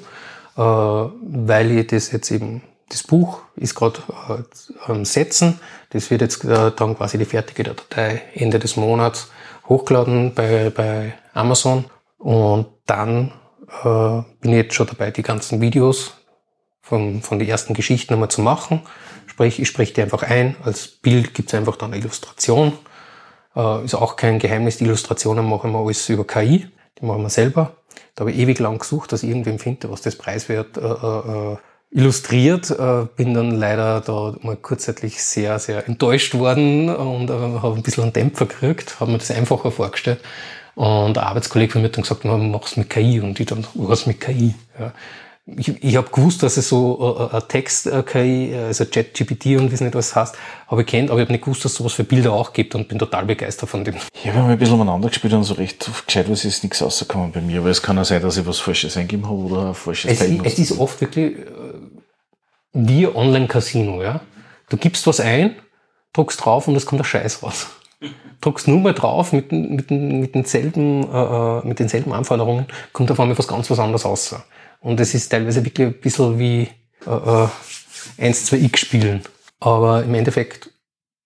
äh, weil ich das jetzt eben, das Buch ist gerade äh, am Setzen. Das wird jetzt äh, dann quasi die fertige Datei Ende des Monats hochgeladen bei, bei Amazon. Und dann äh, bin ich jetzt schon dabei, die ganzen Videos von, von den ersten Geschichten einmal zu machen. Sprich, ich spreche die einfach ein. Als Bild gibt es einfach dann eine Illustration. Äh, ist auch kein Geheimnis, die Illustrationen machen wir alles über KI. Die machen wir selber. Da habe ich ewig lang gesucht, dass ich irgendwem finde, was das preiswert äh, äh, illustriert. Äh, bin dann leider da mal kurzzeitig sehr, sehr enttäuscht worden und äh, habe ein bisschen einen Dämpfer gekriegt, habe mir das einfacher vorgestellt. Und der Arbeitskollege von mir hat dann gesagt, man mach's mit KI. Und ich dann, was mit KI? Ja ich, ich habe gewusst, dass es so äh, Text-KI, also Chat-GPT und wie es nicht was heißt, habe ich kennt, aber ich habe nicht gewusst, dass es sowas für Bilder auch gibt und bin total begeistert von dem. Ich habe mal ein bisschen umeinander gespielt und so recht gescheit was ist nichts rausgekommen bei mir, aber es kann auch sein, dass ich was Falsches eingegeben habe oder ein falsches Es, es ist oft wirklich äh, wie Online-Casino, ja. Du gibst was ein, druckst drauf und es kommt der Scheiß raus. Druckst nur mal drauf mit, mit, mit, denselben, äh, äh, mit denselben Anforderungen, kommt auf einmal was ganz was anderes raus. Und es ist teilweise wirklich ein bisschen wie äh, äh, 1, 2x spielen. Aber im Endeffekt,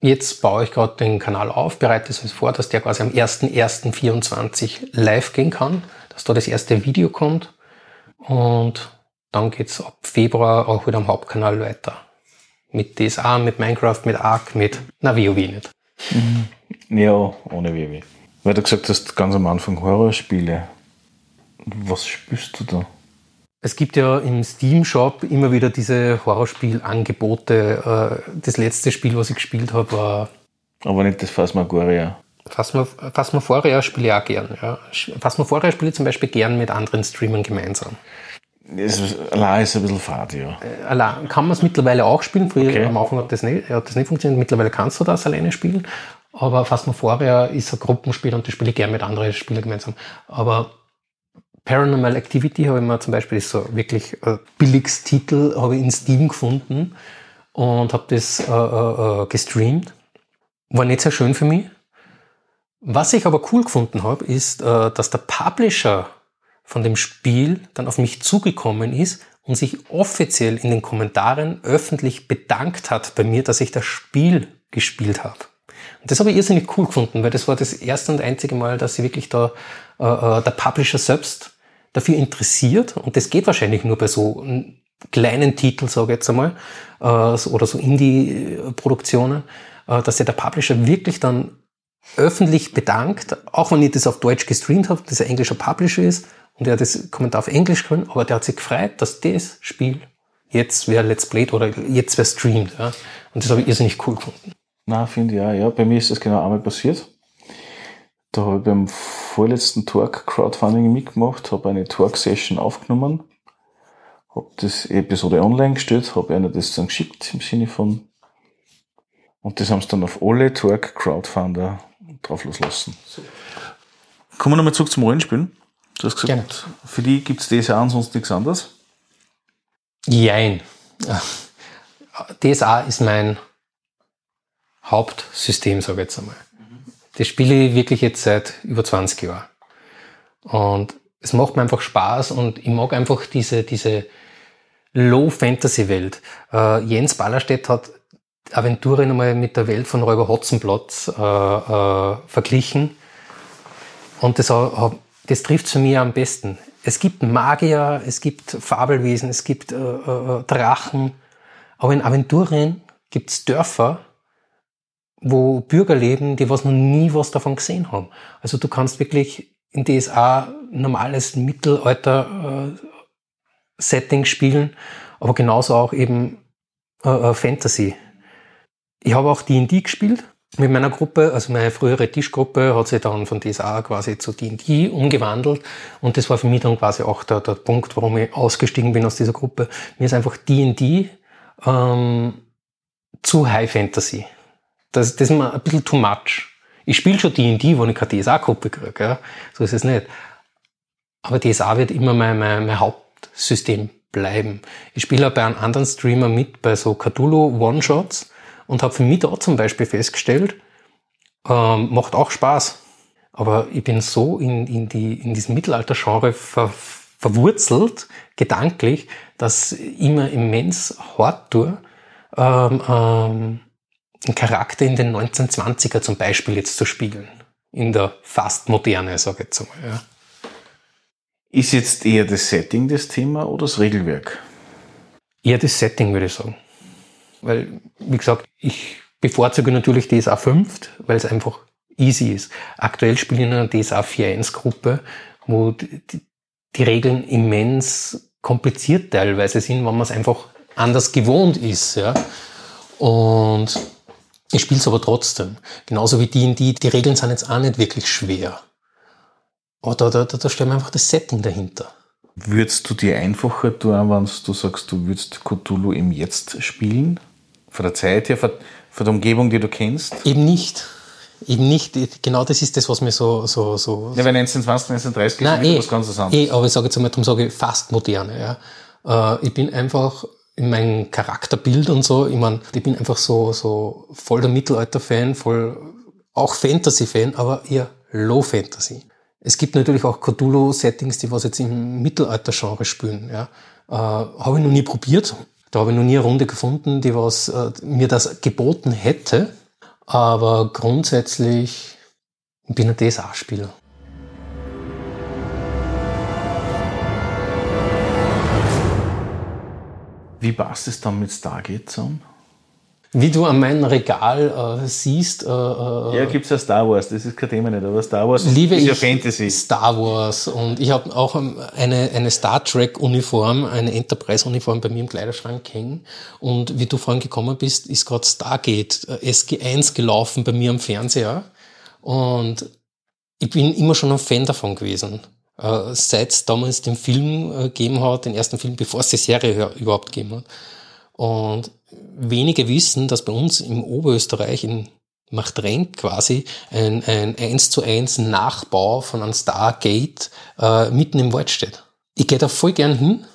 jetzt baue ich gerade den Kanal auf, bereite es vor, dass der quasi am 1.1.24 live gehen kann, dass da das erste Video kommt. Und dann geht's ab Februar auch wieder am Hauptkanal weiter. Mit DSA, mit Minecraft, mit Ark, mit, na, WoW nicht. Mhm. Ja, ohne WoW. Weil du gesagt hast, ganz am Anfang Horrorspiele. Was spürst du da? Es gibt ja im Steam-Shop immer wieder diese Horrorspielangebote. Äh, das letzte Spiel, was ich gespielt habe, war. Aber nicht das Phasmagoria. Phasmaphoria spiele ich auch gern. Ja. Phasmaphoria spiele ich zum Beispiel gern mit anderen Streamern gemeinsam. Ist, allein ist ein bisschen fad, ja. Äh, allein kann man es mittlerweile auch spielen. Früher okay. am Anfang hat das, nicht, hat das nicht funktioniert. Mittlerweile kannst du das alleine spielen. Aber Phasmaphoria ist ein Gruppenspiel und das spiele ich gern mit anderen Spielern gemeinsam. Aber Paranormal Activity habe ich mir zum Beispiel, ist so wirklich äh, Billigstitel, habe ich in Steam gefunden und habe das äh, äh, äh, gestreamt. War nicht sehr schön für mich. Was ich aber cool gefunden habe, ist, äh, dass der Publisher von dem Spiel dann auf mich zugekommen ist und sich offiziell in den Kommentaren öffentlich bedankt hat bei mir, dass ich das Spiel gespielt habe. Und das habe ich irrsinnig cool gefunden, weil das war das erste und einzige Mal, dass sie wirklich da äh, äh der Publisher selbst dafür interessiert, und das geht wahrscheinlich nur bei so kleinen Titeln, sage ich jetzt einmal, äh, oder so Indie-Produktionen, äh, dass sich der Publisher wirklich dann öffentlich bedankt, auch wenn ich das auf Deutsch gestreamt habe, dass er englischer Publisher ist und er hat das Kommentar auf Englisch können, aber der hat sich gefreut, dass das Spiel jetzt wer Let's Played oder jetzt wer streamt. Ja. Und das habe ich irrsinnig cool gefunden. Na, finde ich auch, ja. Bei mir ist das genau einmal passiert. Da habe ich beim vorletzten Talk Crowdfunding mitgemacht, habe eine Talk-Session aufgenommen, habe das Episode online gestellt, habe einer das dann geschickt im Sinne von und das haben sie dann auf alle Talk Crowdfunder drauf loslassen. Kommen wir nochmal zurück zum Rollenspielen. Du hast gesagt, Gerne. für die gibt es DSA ansonsten nichts anderes? Jein. DSA ist mein Hauptsystem, sage ich jetzt einmal. Das spiele ich wirklich jetzt seit über 20 Jahren. Und es macht mir einfach Spaß und ich mag einfach diese, diese Low-Fantasy-Welt. Äh, Jens Ballerstedt hat Aventurien einmal mit der Welt von Räuber Hotzenplotz äh, äh, verglichen. Und das, das trifft für mich am besten. Es gibt Magier, es gibt Fabelwesen, es gibt äh, äh, Drachen, aber in Aventurien gibt es Dörfer, wo Bürger leben, die was noch nie was davon gesehen haben. Also du kannst wirklich in DSA normales Mittelalter-Setting äh, spielen, aber genauso auch eben äh, äh Fantasy. Ich habe auch D&D gespielt mit meiner Gruppe, also meine frühere Tischgruppe hat sich dann von DSA quasi zu D&D umgewandelt und das war für mich dann quasi auch der, der Punkt, warum ich ausgestiegen bin aus dieser Gruppe. Mir ist einfach D&D ähm, zu High Fantasy Das, das ist mir ein bisschen too much. Ich spiele schon D&D, wo ich keine DSA-Gruppe kriege. Ja? So ist es nicht. Aber DSA wird immer mein, mein, mein Hauptsystem bleiben. Ich spiele auch bei einem anderen Streamer mit, bei so Cthulhu One-Shots und habe für mich da zum Beispiel festgestellt, ähm, macht auch Spaß. Aber ich bin so in, in, die, in diesem Mittelalter-Genre ver, verwurzelt, gedanklich, dass ich immer immens hart tue, ähm, ähm, einen Charakter in den 1920er zum Beispiel jetzt zu spiegeln. In der fast moderne, sage ich jetzt mal. Ja. Ist jetzt eher das Setting das Thema oder das Regelwerk? Eher das Setting, würde ich sagen. Weil, wie gesagt, ich bevorzuge natürlich DSA 5, weil es einfach easy ist. Aktuell spiele ich in einer DSA 4.1 Gruppe, wo die, die Regeln immens kompliziert teilweise sind, wenn man es einfach anders gewohnt ist. Ja. Und ich spiele es aber trotzdem. Genauso wie die, die, die Regeln sind jetzt auch nicht wirklich schwer. Aber da, da, da, da stellen wir einfach das Setting dahinter. Würdest du dir einfacher tun, wenn du sagst, du würdest Cthulhu im Jetzt spielen? Von der Zeit her, von, von der Umgebung, die du kennst? Eben nicht. Eben nicht. Genau das ist das, was mir so... so, so ja, weil 1920, 1930 Nein, ist eh, was ganz anderes. Eh, aber ich sage jetzt einmal, darum sage ich fast moderne. Ja. Äh, ich bin einfach in meinem Charakterbild und so, ich meine, ich bin einfach so, so voll der Mittelalter-Fan, voll auch Fantasy-Fan, aber eher Low Fantasy. Es gibt natürlich auch Cthulhu-Settings, die was jetzt im Mittelalter-Genre spielen. Ja. Äh, habe ich noch nie probiert. Da habe ich noch nie eine Runde gefunden, die was äh, mir das geboten hätte. Aber grundsätzlich bin ich ein DSA-Spieler. Wie passt es dann mit Stargate zusammen? Wie du an meinem Regal äh, siehst. Äh, äh ja, gibt es ja Star Wars, das ist kein Thema nicht, aber Star Wars liebe ist ja Fantasy. Star Wars und ich habe auch eine, eine Star Trek-Uniform, eine Enterprise-Uniform bei mir im Kleiderschrank hängen. Und wie du vorhin gekommen bist, ist gerade Stargate äh, SG1 gelaufen bei mir am Fernseher. Und ich bin immer schon ein Fan davon gewesen. Äh, seit es damals den Film äh, gegeben hat, den ersten Film, bevor es die Serie überhaupt gegeben hat. Und wenige wissen, dass bei uns im Oberösterreich in Machtrenk quasi ein, ein 1 zu 1 Nachbau von einem Stargate äh, mitten im Wald steht. Ich gehe da voll gern hin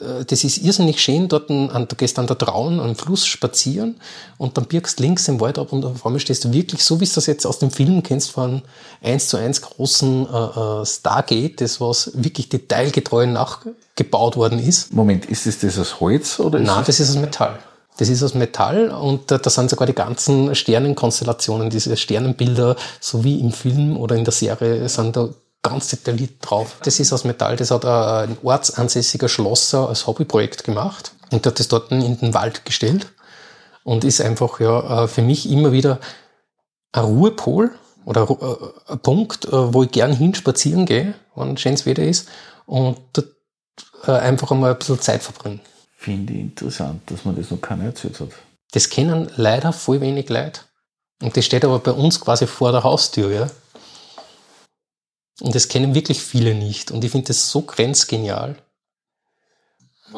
äh, das ist irrsinnig schön, dort an, du gehst an der Traun am Fluss spazieren und dann birgst links im Wald ab und auf einmal stehst du wirklich so, wie du das jetzt aus dem Film kennst, von eins zu eins großen äh, äh, Stargate, das was wirklich detailgetreu nachgebaut worden ist. Moment, ist das das aus Holz oder? Ist Nein, das ist aus Metall. Das ist aus Metall und da, sind sogar die ganzen Sternenkonstellationen, diese Sternenbilder, so wie im Film oder in der Serie, sind da ganz detailliert drauf. Das ist aus Metall, das hat ein ortsansässiger Schlosser als Hobbyprojekt gemacht und hat das dort in den Wald gestellt und ist einfach ja äh, für mich immer wieder ein Ruhepol oder äh, ein Punkt, äh, wo ich gern hin spazieren gehe, wenn schönes Wetter ist und dort einfach einmal ein bisschen Zeit verbringen. Finde ich interessant, dass man das noch keiner erzählt hat. Das kennen leider voll wenig Leute. Und das steht aber bei uns quasi vor der Haustür, ja. Und das kennen wirklich viele nicht. Und ich finde das so grenzgenial.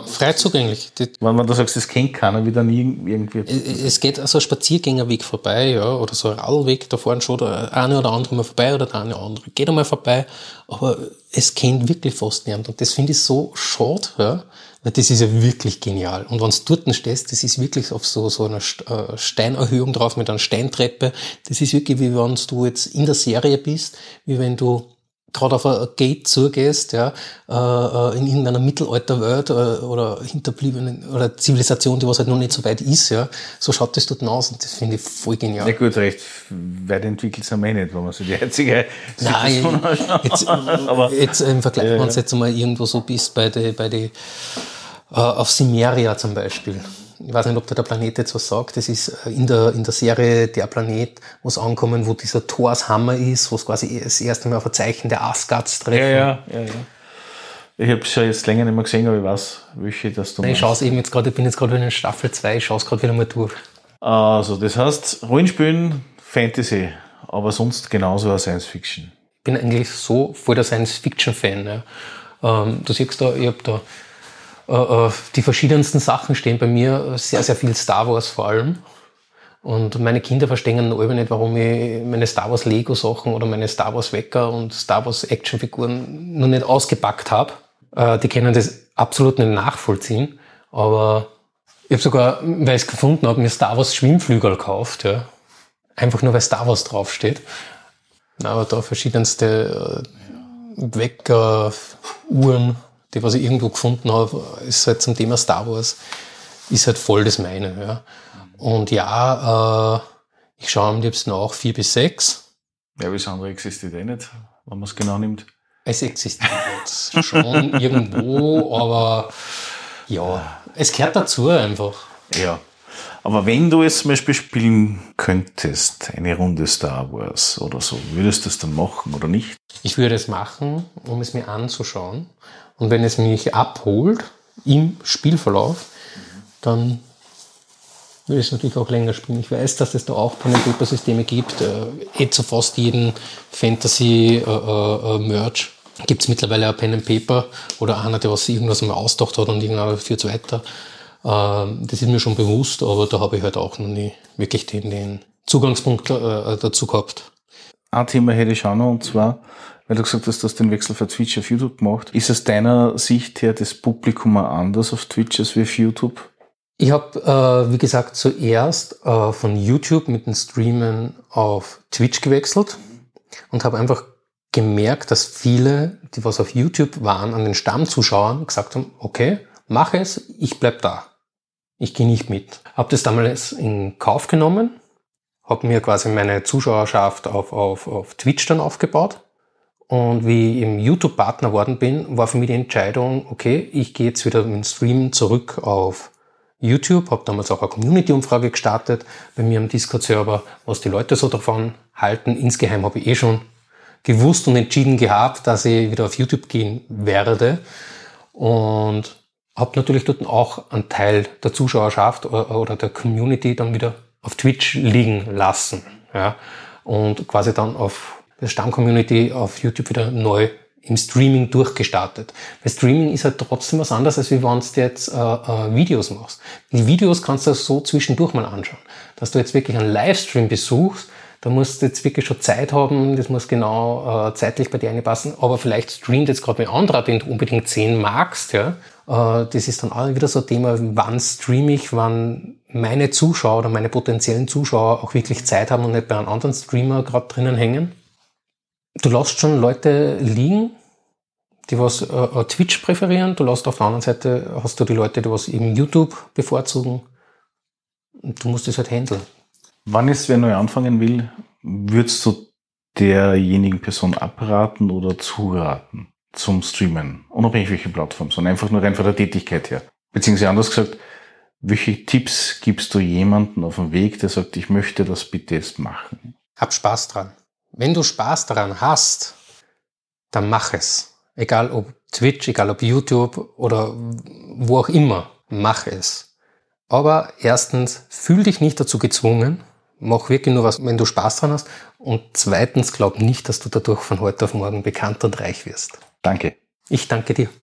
Frei zugänglich. Wenn man da sagst, das kennt keiner, wie dann irgendwie. Es geht also ein Spaziergängerweg vorbei, ja, oder so ein Radlweg, da fahren schon der eine oder andere mal vorbei oder der eine oder andere geht einmal vorbei, aber es kennt wirklich fast niemand. Und das finde ich so schade, ja, das ist ja wirklich genial. Und wenn du dort stehst, das ist wirklich auf so, so einer äh, Steinerhöhung drauf mit einer Steintreppe. Das ist wirklich wie wenn du jetzt in der Serie bist, wie wenn du gerade auf ein Gate zugehst, ja, äh, äh, in irgendeiner Mittelalterwelt oder, hinterbliebenen oder Zivilisation, die was halt noch nicht so weit ist, ja, so schaut das dort aus und das finde ich voll genial. Ja gut, recht weit entwickelt sind wir eh nicht, wenn man so die einzige Nein, jetzt, jetzt im Vergleich, ja, wenn du jetzt mal irgendwo so bist bei die, bei die, auf Simeria zum Beispiel, ich weiß nicht, ob da der Planet jetzt was sagt, das ist äh, in der, in der Serie Der Planet, wo es ankommen, wo dieser Thors Hammer ist, wo es quasi das erste Mal auf ein Zeichen der Asgards treffen. Ja, ja, ja, ja. Ich habe es schon jetzt länger nicht mehr gesehen, aber ich weiß, welche das du Nein, Ich schaue es eben jetzt gerade, ich bin jetzt gerade in Staffel 2, ich schaue es gerade wieder mal durch. Also, das heißt, Rollenspielen, Fantasy, aber sonst genauso ein Science Fiction. Ich bin eigentlich so voll der Science Fiction-Fan. Ja. Ähm, du siehst da, ich habe da äh, äh, die verschiedensten Sachen stehen bei mir, sehr, sehr viel Star Wars vor allem. Und meine Kinder verstehen alle nicht, warum ich meine Star Wars Lego Sachen oder meine Star Wars Wecker und Star Wars Actionfiguren noch nicht ausgepackt habe. Äh, die können das absolut nicht nachvollziehen. Aber ich habe sogar, weil ich es gefunden habe, mir Star Wars Schwimmflügel gekauft. Ja. Einfach nur, weil Star Wars draufsteht. Aber da verschiedenste äh, Wecker, Uhren, die was ich irgendwo gefunden habe, ist halt zum Thema Star Wars, ist halt voll das meine. Ja. Und ja, äh, ich schaue am liebsten auch vier bis sechs. Ja, wie das andere existiert eh nicht, wenn man es genau nimmt. Es existiert schon irgendwo, aber ja, es gehört dazu einfach. Ja. Aber wenn du jetzt zum Beispiel spielen könntest, eine Runde Star Wars oder so, würdest du es dann machen oder nicht? Ich würde es machen, um es mir anzuschauen. Und wenn es mich abholt im Spielverlauf, dann würde ich es natürlich auch länger spielen. Ich weiß, dass es da auch Pen-and-Paper-Systeme gibt. Äh, eh zu fast jedem Fantasy-Merch äh, äh, gibt es mittlerweile ein Pen-and-Paper oder einer, der was irgendwas mal ausdacht hat und irgendeiner führt es weiter. Ähm, das ist mir schon bewusst, aber da habe ich halt auch noch nie wirklich den, den Zugangspunkt äh, dazu gehabt. Ein Thema hätte ich auch noch, und zwar, weil du gesagt hast, du hast den Wechsel von Twitch auf YouTube gemacht. Ist aus deiner Sicht her das Publikum anders auf Twitch als auf YouTube? Ich habe, äh, wie gesagt, zuerst äh, von YouTube mit dem Streamen auf Twitch gewechselt und habe einfach gemerkt, dass viele, die was auf YouTube waren, an den Stammzuschauern gesagt haben, okay, mach es, ich bleib da. Ich gehe nicht mit. Habe das damals in Kauf genommen, habe mir quasi meine Zuschauerschaft auf, auf, auf Twitch dann aufgebaut. Und wie ich im YouTube-Partner worden bin, war für mich die Entscheidung, okay, ich gehe jetzt wieder mit dem Stream zurück auf YouTube, habe damals auch eine Community-Umfrage gestartet bei mir am Discord-Server, was die Leute so davon halten. Insgeheim habe ich eh schon gewusst und entschieden gehabt, dass ich wieder auf YouTube gehen werde. Und habe natürlich dort auch einen Teil der Zuschauerschaft oder der Community dann wieder auf Twitch liegen lassen. Ja, und quasi dann auf Stamm-Community auf YouTube wieder neu im Streaming durchgestartet. Weil Streaming ist halt trotzdem was anderes, als wenn du jetzt äh, äh, Videos machst. Die Videos kannst du so zwischendurch mal anschauen. Dass du jetzt wirklich einen Livestream besuchst, da musst du jetzt wirklich schon Zeit haben, das muss genau äh, zeitlich bei dir einpassen, aber vielleicht streamt jetzt gerade ein anderer, den du unbedingt sehen magst, ja. Äh, das ist dann auch wieder so ein Thema, wann streame ich, wann meine Zuschauer oder meine potenziellen Zuschauer auch wirklich Zeit haben und nicht bei einem anderen Streamer gerade drinnen hängen. Du lässt schon Leute liegen, die was äh, äh, Twitch präferieren. Du lässt auf der anderen Seite hast du die Leute, die was eben YouTube bevorzugen. Und du musst das halt handeln. Wann ist, wer neu anfangen will, würdest du derjenigen Person abraten oder zuraten zum Streamen? Unabhängig welche Plattform, sondern einfach nur rein von der Tätigkeit her. Beziehungsweise anders gesagt, welche Tipps gibst du jemanden auf dem Weg, der sagt, ich möchte das bitte jetzt machen? Hab Spaß dran. Wenn du Spaß daran hast, dann mach es. Egal ob Twitch, egal ob YouTube oder wo auch immer, mach es. Aber erstens, fühl dich nicht dazu gezwungen. Mach wirklich nur was, wenn du Spaß dran hast. Und zweitens, glaub nicht, dass du dadurch von heute auf morgen bekannt und reich wirst. Danke. Ich danke dir.